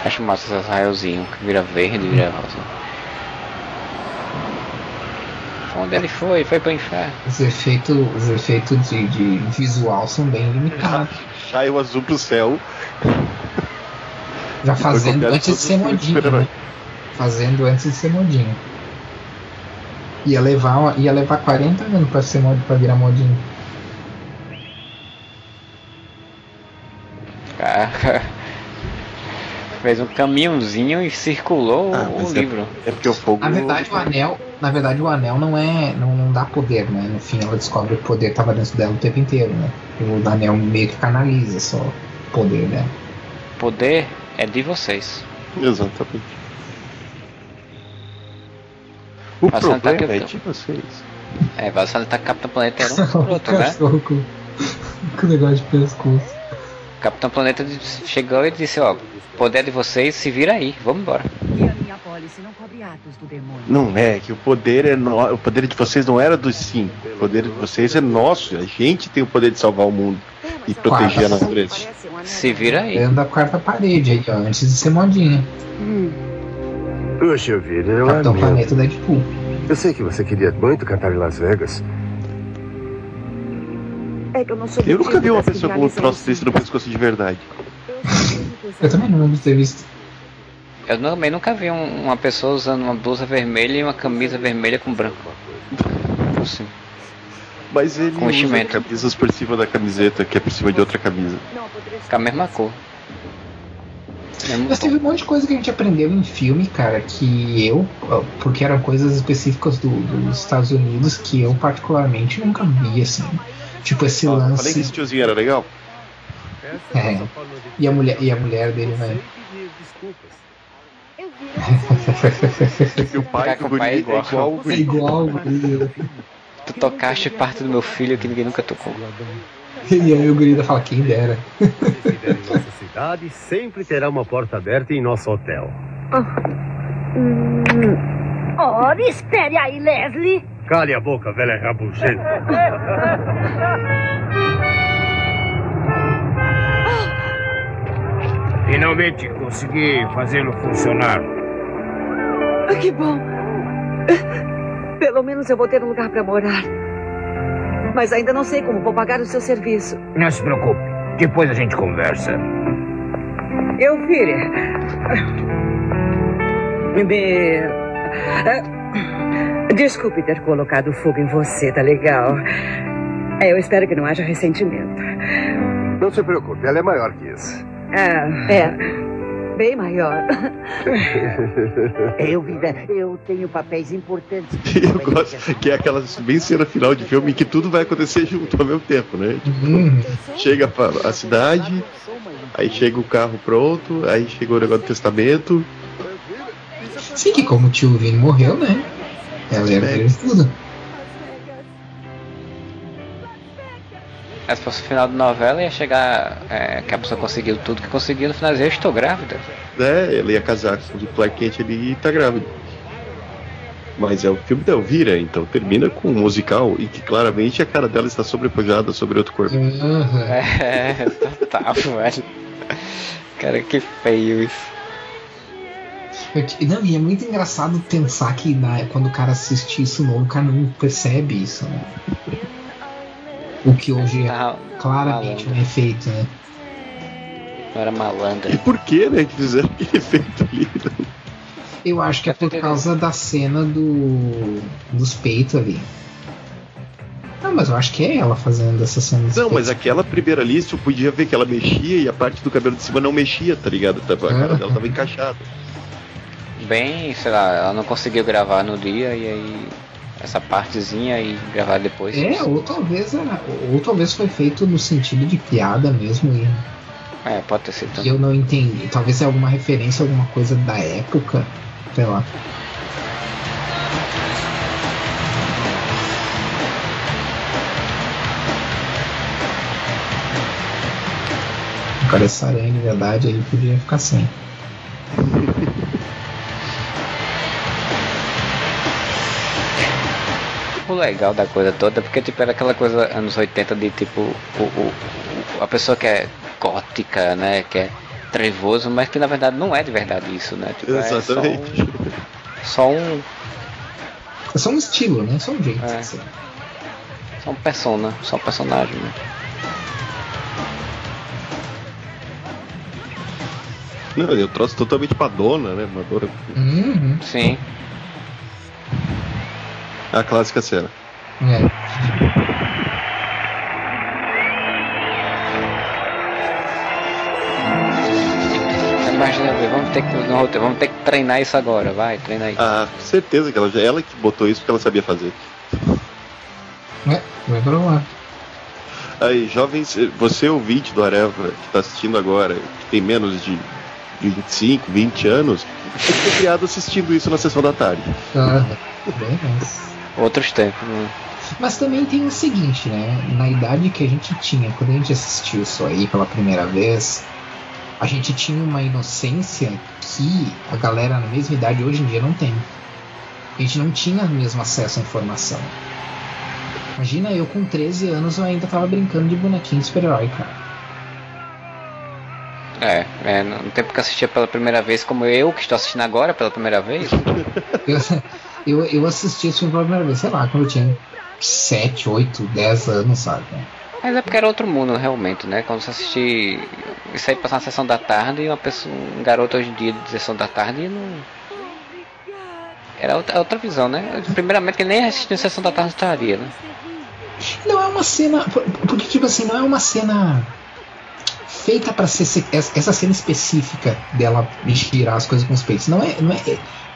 Acho massa esses raiozinhos que vira verde e vira rosa. Onde ele foi? Foi pro inferno. Os efeitos, os efeitos de, de visual são bem limitados. Saiu azul pro céu. Já fazendo antes de ser modinho. Né? Fazendo antes de ser modinho. Ia levar, ia levar 40 anos pra, ser mod, pra virar modinho. Cara, *laughs* fez um caminhãozinho e circulou Ah, o é- livro. É porque o fogo. Na verdade, o anel, na verdade, o anel não é, não, não dá poder, né? No fim, ela descobre que o poder tava dentro dela o tempo inteiro, né? O anel meio que canaliza só o poder dela. Poder é de vocês. Exatamente. O você não tá problema é de vocês. É, vai só tá Capitão Planeta era um *laughs* outro, né? com o negócio de pescoço. Capitão Planeta chegou e disse, ó, poder de vocês, se vira aí, vamos embora. E a minha pólice não cobre atos do demônio. Não é, que o poder é no... o poder de vocês não era dos cinco. O poder de vocês é nosso. A gente tem o poder de salvar o mundo e proteger a natureza. Se vira aí. Dentro da quarta parede aí, ó, antes de ser modinha. Puxa vida, eu Capitão lamento. Planeta Deadpool. Eu sei que você queria muito cantar em Las Vegas. É que eu não sou Eu nunca vi uma pessoa com um troço desse no pescoço de verdade. Eu também não lembro de ter visto. Eu também nunca vi um- uma pessoa usando uma blusa vermelha e uma camisa vermelha com branco. Assim. Mas ele Com usa camisas por cima da camiseta, que é por cima de outra camisa. Com a mesma cor. Mas teve um monte de coisa que a gente aprendeu em filme, cara, que eu, porque eram coisas específicas do- dos Estados Unidos que eu particularmente nunca vi, assim. Tipo esse Ó, lance. Falei que esse tiozinho era legal? É. E a mulher, e a mulher dele, né? E o pai do com o pai guri é igual. igual o É igual o guri. Tu tocaste parte do meu filho que ninguém nunca tocou. E aí o guri fala, quem dera. estiver em nossa cidade, sempre terá uma porta aberta em nosso hotel. Ora, espere aí, Leslie. Cale a boca, velha rabugenta. Finalmente consegui fazê-lo funcionar. Ah, que bom. Pelo menos eu vou ter um lugar para morar. Mas ainda não sei como vou pagar o seu serviço. Não se preocupe, depois a gente conversa. Eu, filha. Me. Desculpe ter colocado fogo em você, tá legal? Eu espero que não haja ressentimento. Não se preocupe, ela é maior que isso. Ah, é. Bem maior. *laughs* Eu, vida, eu tenho papéis importantes. *laughs* Eu gosto que é aquela bem cena final de filme em que tudo vai acontecer junto ao mesmo tempo, né? Tipo, Hum, chega pra- a cidade, aí chega o carro pronto, aí chega o negócio do testamento. Sim, que como o tio Vini morreu, né? Ela É. de tudo. Mas se fosse o final da novela ia chegar é, que a pessoa conseguiu tudo que conseguiu no final dizer, eu estou grávida. né? Ela ia casar com o Clark Kent ali e tá grávida. Mas é o filme da Elvira, então termina com um musical e que claramente a cara dela está sobrepujada sobre outro corpo. Aham. *laughs* É, total, velho. Cara, que feio isso. Eu Não, e é muito engraçado pensar que na, quando o cara assiste isso novo, o cara não percebe isso, né? O que hoje é Tá claramente um efeito, né? Era malandra. E por que, né, que fizeram aquele *laughs* efeito ali? né? Eu acho que é por causa da cena do dos peitos ali. Não, mas eu acho que é ela fazendo essa cena dos Não, peitos. mas aquela primeira lista eu podia ver que ela mexia e a parte do cabelo de cima não mexia, tá ligado? Tava- A cara dela tava encaixada. Bem, sei lá, ela não conseguiu gravar no dia e aí essa partezinha e gravar depois. É, ou talvez era, ou talvez foi feito no sentido de piada mesmo e, É, pode ter sido. e eu não entendi. Talvez é alguma referência, alguma coisa da época, sei lá. Cara, essa aranha de verdade aí podia ficar sem. O legal da coisa toda, porque tipo, era aquela coisa anos 80 de tipo, o, o- a pessoa que é gótica, né? Que é trevoso, mas que na verdade não é de verdade isso, né? Tipo, Exatamente. É só um, só um. É só um estilo, né? Só um jeito. É. ser. Só um persona, só um personagem, né? Não, eu trouxe totalmente pra dona, né? Madonna. Uhum. Sim. A clássica cena. É. Imagina, vamos ter, que, no roteiro, vamos ter que treinar isso agora, vai, treina aí. Ah, com certeza que ela, ela que botou isso porque ela sabia fazer. É, vai pra lá. Aí, jovens, você ouvinte do Areva que está assistindo agora, que tem menos de 25, 20 anos, você foi criado assistindo isso na sessão da tarde. Ah, bem mais. Outros tempos, né? Mas também tem o seguinte, né? Na idade que a gente tinha, quando a gente assistiu isso aí pela primeira vez, a gente tinha uma inocência que a galera na mesma idade hoje em dia não tem. A gente não tinha o mesmo acesso à informação. Imagina eu com 13 anos eu ainda tava brincando de bonequinho de super-herói, cara. É, é, no tempo que eu assistia pela primeira vez, como eu que estou assistindo agora pela primeira vez. *laughs* *laughs* eu, eu, assisti esse filme pela primeira vez, sei lá, quando eu tinha 7, 8, 10 anos, sabe? Mas é porque era outro mundo, realmente, né? Quando você assistir isso aí passar na sessão da tarde e uma pessoa, um garoto hoje em dia de sessão da tarde não. Era outra, outra visão, né? Primeiramente que nem assistir sessão da tarde estaria, né? Não é uma cena. Porque, tipo assim, não é uma cena feita para ser essa cena específica dela girar as coisas com os peitos. Não é, não é,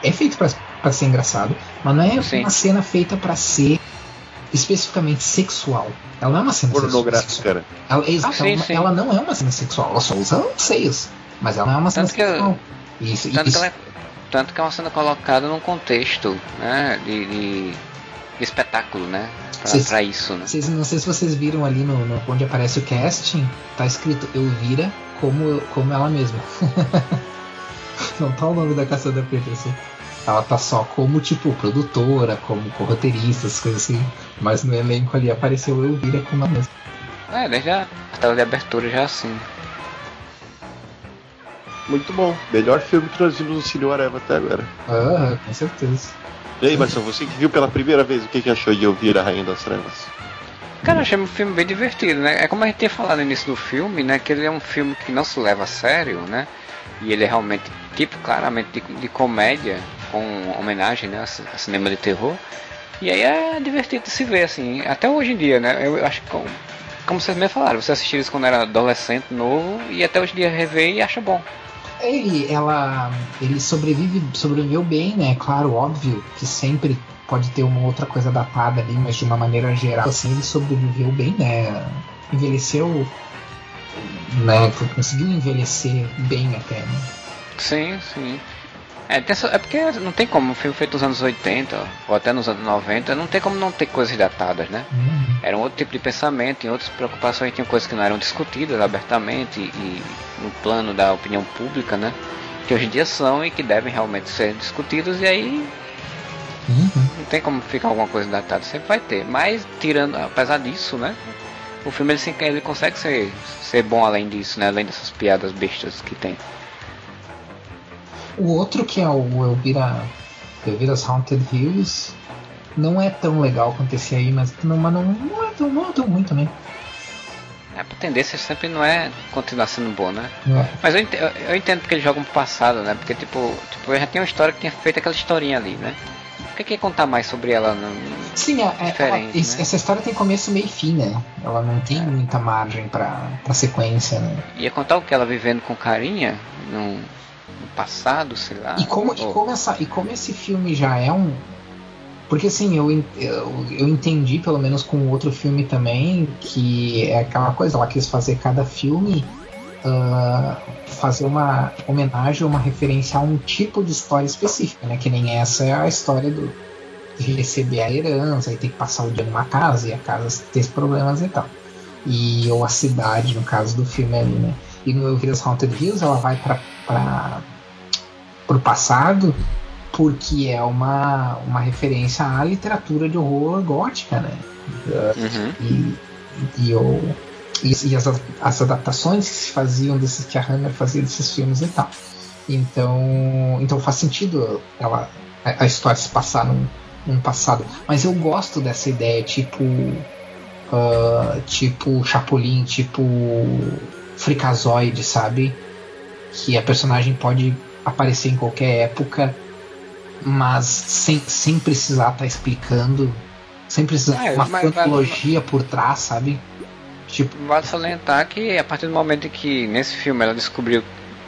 é feito para ser engraçado, mas não é Sim. uma cena feita para ser especificamente sexual. Ela não é uma cena pornográfica. Ela, ah, sim, sim. ela, não é uma cena sexual. Ela só usa seios, mas ela não é uma cena tanto sexual. Que, isso, tanto, isso. Que é, tanto que é uma cena colocada num contexto, né, de, de, de espetáculo, né? Pra, isso, né? Vocês, não sei se vocês viram ali no, no, onde aparece o casting, tá escrito Elvira como, como ela mesma. *laughs* não tá o nome da caçadora Peterson. Ela tá só como, tipo, produtora, como roteirista, essas coisas assim. Mas no elenco ali apareceu Elvira como ela mesma. É, desde a tela de abertura já assim. Muito bom. Melhor filme que nós vimos no Cine Areva até agora. Ah, com certeza. E aí, Marcelo, você que viu pela primeira vez, o que, que achou de ouvir a Rainha das Trevas? Cara, eu achei um filme bem divertido, né? É como a gente tinha falado no início do filme, né? Que ele é um filme que não se leva a sério, né? E ele é realmente, tipo, claramente de, de comédia, com homenagem, né? A, cinema de terror. E aí é divertido se ver, assim, até hoje em dia, né? Eu acho que, como, como vocês me falaram, você assistiu isso quando era adolescente, novo, e até hoje em dia rever e acha bom. Ele, ela, ele sobrevive, sobreviveu bem, né? Claro, óbvio que sempre pode ter uma outra coisa datada ali, mas de uma maneira geral, assim, ele sobreviveu bem, né? Envelheceu, né? Conseguiu envelhecer bem até, né? Sim, sim. É, essa, é, porque não tem como, um filme feito nos anos 80 ou até nos anos 90, não tem como não ter coisas datadas, né? Uhum. Era um outro tipo de pensamento, em outras preocupações tinham coisas que não eram discutidas abertamente e, no plano da opinião pública, né? Que hoje em dia são e que devem realmente ser discutidos e aí uhum. não tem como ficar alguma coisa datada, sempre vai ter. Mas tirando, apesar disso, né? O filme ele, ele consegue ser, ser bom além disso, né? Além dessas piadas bestas que tem. O outro que é o Elvira, Elvira's Haunted Hills não é tão legal esse aí, mas não, mas não, não, é, tão, não é tão ruim também. É, a tendência sempre não é continuar sendo bom, né? É. Mas eu entendo, eu entendo porque eles jogam pro passado, né? Porque, tipo, tipo, eu já tinha uma história que tinha feito aquela historinha ali, né? Por que, que contar mais sobre ela? Não, Sim, é, é ela, né? essa história tem começo, meio e fim, né? Ela não tem é. muita margem pra, pra sequência, né? Ia contar o que ela vivendo com carinha no passado, sei lá. E como, ou... e, como essa, e como esse filme já é um, porque assim, eu, eu, eu entendi, pelo menos com o outro filme também, que é aquela coisa, ela quis fazer cada filme uh, fazer uma homenagem, uma referência a um tipo de história específica, né? Que nem essa é a história do, de receber a herança, e ter que passar o dia numa casa, e a casa tem problemas e tal. E, ou a cidade, no caso do filme ali, né? E no Elvira's Haunted Hills ela vai para o passado porque é uma, uma referência à literatura de horror gótica, né? Uhum. E, e, eu, e, e, as, as adaptações que se faziam desses que a Hammer fazia desses filmes e tal. Então, então faz sentido ela, a, a história se passar num, num, passado. Mas eu gosto dessa ideia, tipo. Uh, tipo Chapolin, tipo Fricazoide, sabe? Que a personagem pode aparecer em qualquer época mas sem, sem precisar estar tá explicando, sem precisar é, uma cronologia por trás, sabe? Tipo, vale salientar que a partir do momento em que nesse filme ela descobriu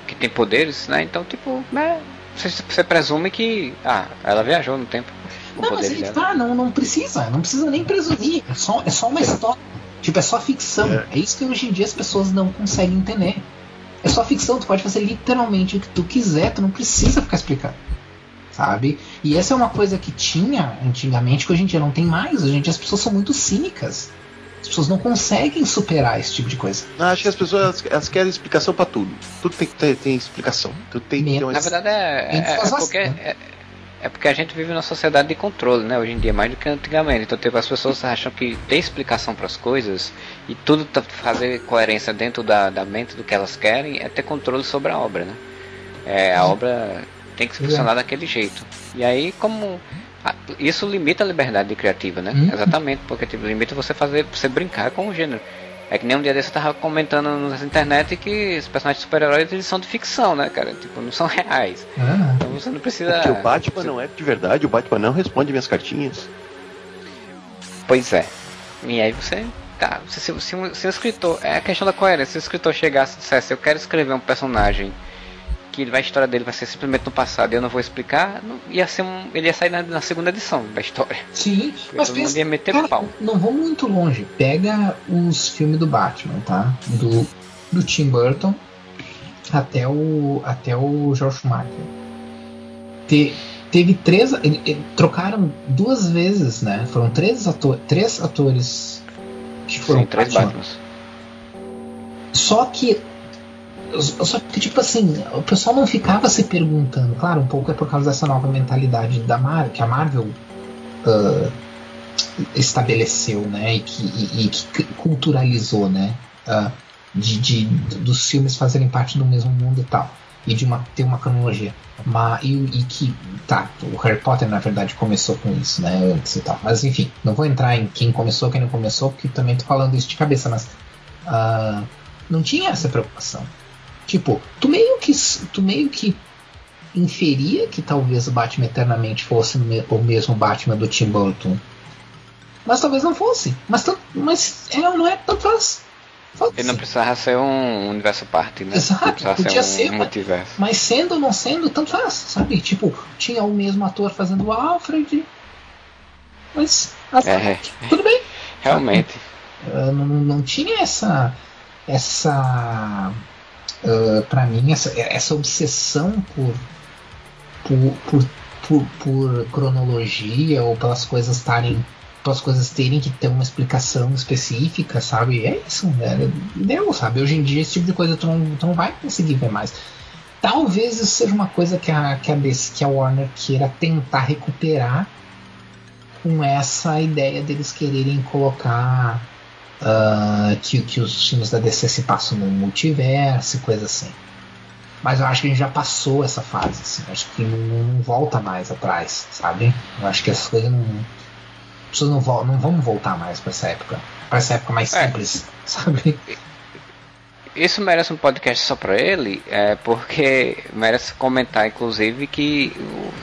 que tem poderes, né? Então, tipo, né, você, você presume que ah, ela viajou no tempo. Não, mas aí tá, não, não precisa, não precisa nem presumir. É só, é só uma história. Tipo, é só ficção. É. é isso que hoje em dia as pessoas não conseguem entender. É só ficção, tu pode fazer literalmente o que tu quiser, tu não precisa ficar explicando. Sabe? E essa é uma coisa que tinha antigamente, que hoje em dia não tem mais. Hoje em dia as pessoas são muito cínicas. As pessoas não conseguem superar esse tipo de coisa. Não, acho que as pessoas elas, elas querem explicação para tudo. Tudo tem que ter tem explicação. Tudo tem ter uma... Na verdade é, é, é porque é, é porque a gente vive numa sociedade de controle, né? Hoje em dia, mais do que antigamente. Então, tipo, as pessoas acham que tem explicação para as coisas e tudo tá fazer coerência dentro da, da mente do que elas querem é ter controle sobre a obra, né? É, a obra tem que funcionar daquele jeito. E aí, como isso limita a liberdade criativa, né? Uhum. Exatamente, porque tipo, limita você fazer, você brincar com o gênero. É que nem um dia desse eu tava comentando na internet que os personagens super-heróis eles são de ficção, né, cara? Tipo, não são reais. Ah. Então você não precisa. Porque o Batman você... não é de verdade, o Batman não responde minhas cartinhas. Pois é. E aí você. Tá, se, se, se, um, se um escritor. É a questão da coerência. Se o escritor chegasse e dissesse, eu quero escrever um personagem que a história dele vai ser simplesmente no passado e eu não vou explicar, não, ia ser um, ele ia sair na, na segunda edição da história. Sim, mas pensa, ia meter cara, pau. não vou muito longe. Pega os filmes do Batman, tá? Do, do Tim Burton até o até o George Schumacher. Te, teve três, ele, ele, trocaram duas vezes, né? Foram três, ator, três atores que foram Sim, três Batmans. Só que só que, tipo assim, o pessoal não ficava se perguntando. Claro, um pouco é por causa dessa nova mentalidade da Marvel, que a Marvel uh, estabeleceu, né? E que, e, e que culturalizou, né? Uh, de, de, dos filmes fazerem parte do mesmo mundo e tal. E de uma, ter uma cronologia. Mas, e, e que, tá, o Harry Potter na verdade começou com isso, né? Antes e tal. Mas enfim, não vou entrar em quem começou, quem não começou, porque também tô falando isso de cabeça, mas. Uh, não tinha essa preocupação. Tipo, tu meio que, tu meio que inferia que talvez o Batman Eternamente fosse o mesmo Batman do Tim Burton. Mas talvez não fosse. Mas, mas é, não é tanto faz. Ele não precisava ser um universo parte, né? Exato, podia ser, um, multiverso. Mas sendo ou não sendo, tanto faz, sabe? Tipo, tinha o mesmo ator fazendo o Alfred. Mas, assim, é, tudo bem. Realmente. Uh, não, não tinha essa. Essa ah, para mim, essa, essa obsessão por, por, por, por, por cronologia ou pelas coisas estarem as coisas terem que ter uma explicação específica, sabe? É isso, né? Deu, sabe? Hoje em dia esse tipo de coisa tu não, tu não vai conseguir ver mais. Talvez isso seja uma coisa que a, que a, que a Warner queira tentar recuperar com essa ideia deles quererem colocar uh, que, que os filmes da DC se passam no multiverso e coisa assim. Mas eu acho que a gente já passou essa fase, assim. Eu acho que não, não, volta mais atrás, sabe? Eu acho que essas coisas não. As pessoas não, não vão voltar mais para essa época. Para essa época mais é. simples, *laughs* sabe? Isso merece um podcast só pra ele, é porque merece comentar, inclusive, que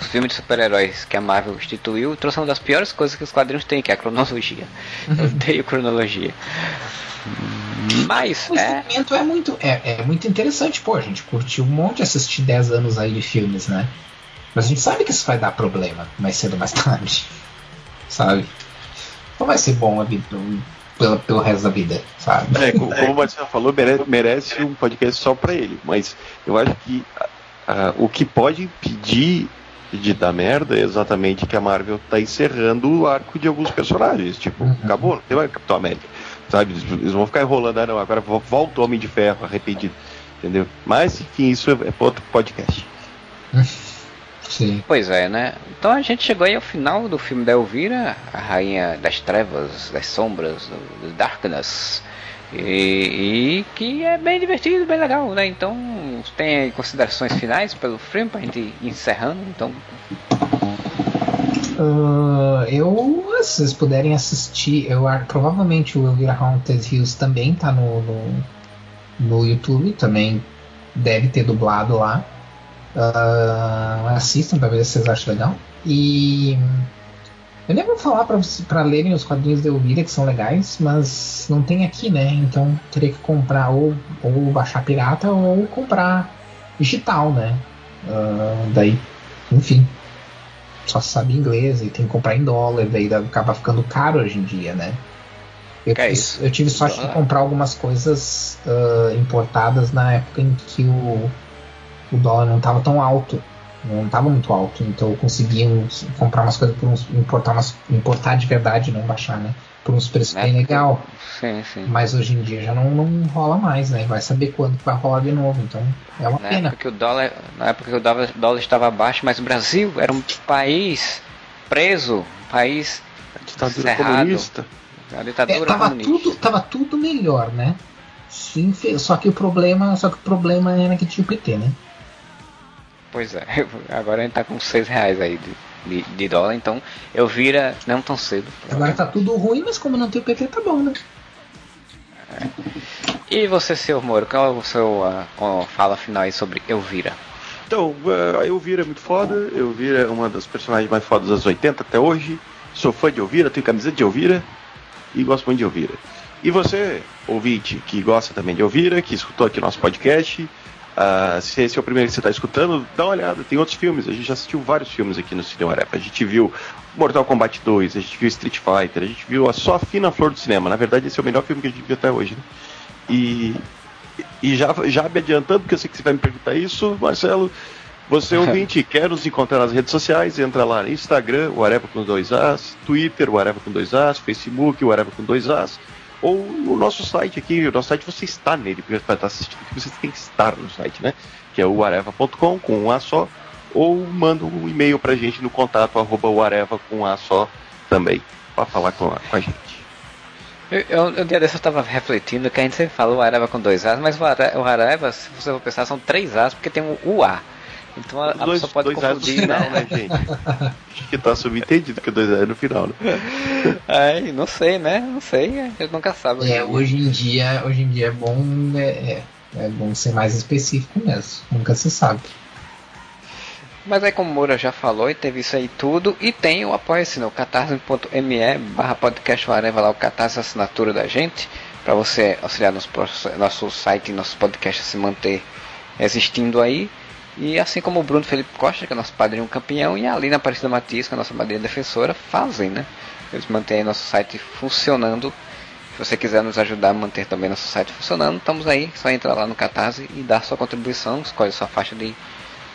os filmes de super-heróis que a Marvel instituiu trouxe uma das piores coisas que os quadrinhos têm, que é a cronologia. Eu odeio cronologia. Mas. O é... é muito, é, é muito interessante, pô. A gente curtiu um monte assistir 10 anos aí de filmes, né? Mas a gente sabe que isso vai dar problema mais cedo ou mais tarde. *laughs* Sabe? Não vai ser bom a vida pelo, pelo resto da vida, sabe? É, como, como o Marcelo falou, merece, merece, um podcast só pra ele. Mas eu acho que uh, o que pode impedir de dar merda é exatamente que a Marvel tá encerrando o arco de alguns personagens. Tipo, uhum. acabou, não tem mais Capitão América. Sabe? Eles vão ficar enrolando, ah não, agora volta o Homem de Ferro arrependido. Entendeu? Mas, enfim, isso é para outro podcast. *laughs* Sim. Pois é, né? Então a gente chegou aí ao final do filme da Elvira, a rainha das trevas, das sombras, do, do Darkness. E, e, que é bem divertido, bem legal, né? Então tem considerações finais pelo filme pra gente ir encerrando, então. Uh, eu, se vocês puderem assistir, eu provavelmente o Elvira Haunted Hills também tá no, no, no YouTube, também deve ter dublado lá. Uh, assistam pra ver se vocês acham legal. E eu nem vou falar pra, pra lerem os quadrinhos de Elvira, que são legais, mas não tem aqui, né? Então teria que comprar ou, ou baixar pirata ou comprar digital, né? Uh, daí, enfim, só sabe inglês e tem que comprar em dólar, daí acaba ficando caro hoje em dia, né? Eu, é eu tive sorte de comprar algumas coisas uh, importadas na época em que o, o dólar não estava tão alto. Não estava muito alto, então eu conseguia comprar umas coisas por uns. importar, umas, importar de verdade, não baixar, né? Por uns preços bem legal. Sim, sim. Mas hoje em dia já não, não rola mais, né? Vai saber quando vai rolar de novo. Então é uma na pena. Época que o dólar, na época que o dólar, dólar estava baixo, mas o Brasil era um país preso, um país ditadura cerrado. comunista. A ditadura é, tava comunista. tudo tava tudo melhor, né? Sim, só que o problema, só que o problema era que tinha o PT, né? Pois é, *laughs* agora a gente tá com 6 reais aí de, de, de, dólar, então eu vira não tão cedo. Agora tá tudo ruim, mas como não tem o PT, tá bom, né? É. E você, seu Moro, qual é o seu uh, fala final aí sobre Elvira? Então, a Elvira é muito foda, Elvira é uma das personagens mais fodas dos 80 até hoje. Sou fã de Elvira, tenho camiseta de Elvira e gosto muito de Elvira. E você, ouvinte, que gosta também de Elvira, que escutou aqui nosso podcast, uh, se esse é o primeiro que você está escutando, dá uma olhada, tem outros filmes. A gente já assistiu vários filmes aqui no Cinema Arepa. A gente viu Mortal Kombat 2, a gente viu Street Fighter, a gente viu a Só Fina Flor do Cinema. Na verdade, esse é o melhor filme que a gente viu até hoje. Né? E, e já, já me adiantando, porque eu sei que você vai me perguntar isso, Marcelo. Você *laughs* ouvinte quer nos encontrar nas redes sociais, entra lá no Instagram, o Areva com dois As, Twitter, o Areva com dois As, Facebook, o Areva com dois As, ou o nosso site aqui, o nosso site você está nele, porque para estar assistindo aqui você tem que estar no site, né? Que é o areva.com com um A só, ou manda um e-mail pra gente no contato arroba o areva com um A só também, para falar com a, com a gente. Eu, eu, um dia desse eu estava refletindo que a gente sempre fala o Areva com dois As, mas o Areva, o Areva, se você for pensar, são três As, porque tem o um. Então a, a dois, pessoa pode dois confundir, final, né, gente? Acho *laughs* que tá subentendido que dois é no final, né? É, não sei, né? Não sei, a gente nunca sabe. É, hoje em dia, hoje em dia é bom, é, é bom ser mais específico mesmo. Nunca se sabe. Mas aí como o Moura já falou e teve isso aí tudo, e tem o apoia-se no catarse.me barra podcast Areva lá o catarse assinatura da gente, para você auxiliar nos, nosso site e nosso podcast a se manter existindo aí. E assim como o Bruno Felipe Costa, que é nosso padrinho campeão, e a Alina Aparecida Matias, que é a nossa madrinha defensora, fazem, né? Eles mantêm nosso site funcionando. Se você quiser nos ajudar a manter também nosso site funcionando, estamos aí. Só entrar lá no Catarse e dar sua contribuição, escolhe sua faixa de,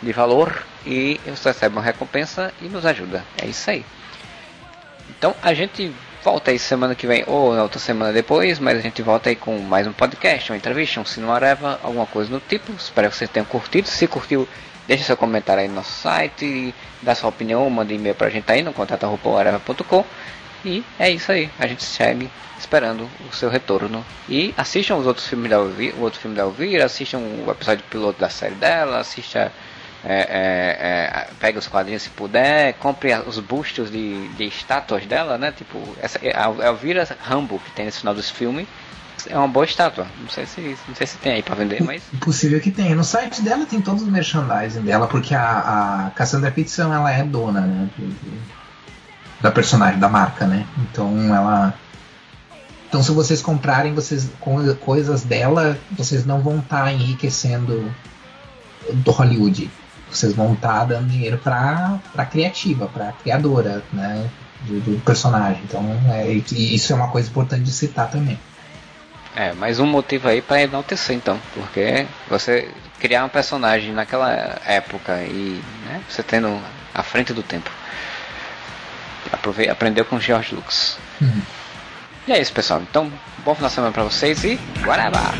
de valor e você recebe uma recompensa e nos ajuda. É isso aí. Então a gente volta aí semana que vem ou na outra semana depois, mas a gente volta aí com mais um podcast, uma entrevista, um cinema areva, alguma coisa do tipo. Espero que vocês tenham curtido. Se curtiu, deixe seu comentário aí no nosso site, dá sua opinião, manda e-mail pra gente aí no contato.areva.com. E é isso aí, a gente segue esperando o seu retorno. E assistam os outros filmes da Elvira, o outro filme da Elvira, assistam o episódio piloto da série dela, assista é, é, é, pegue os quadrinhos se puder, compre os bustos de, de estátuas dela, né? Tipo, essa, a Elvira Rambo que tem nesse final desse filme é uma boa estátua. Não sei se, não sei se tem aí para vender, mas. Possível que tenha. No site dela tem todos os merchandising dela, porque a, a Cassandra Peterson ela é dona, né? Da personagem, da marca, né? Então ela. Então se vocês comprarem vocês coisas dela, vocês não vão estar tá enriquecendo do Hollywood vocês vão estar dando dinheiro para a criativa, para a criadora, né, do, do, personagem. Então, é, isso é uma coisa importante de citar também. É, mais um motivo aí para enaltecer então, porque você criar um personagem naquela época e né, você tendo à frente do tempo. Aprove aprendeu com George Lucas. Uhum. E é isso, pessoal. Então, bom final de semana para vocês e guarabá!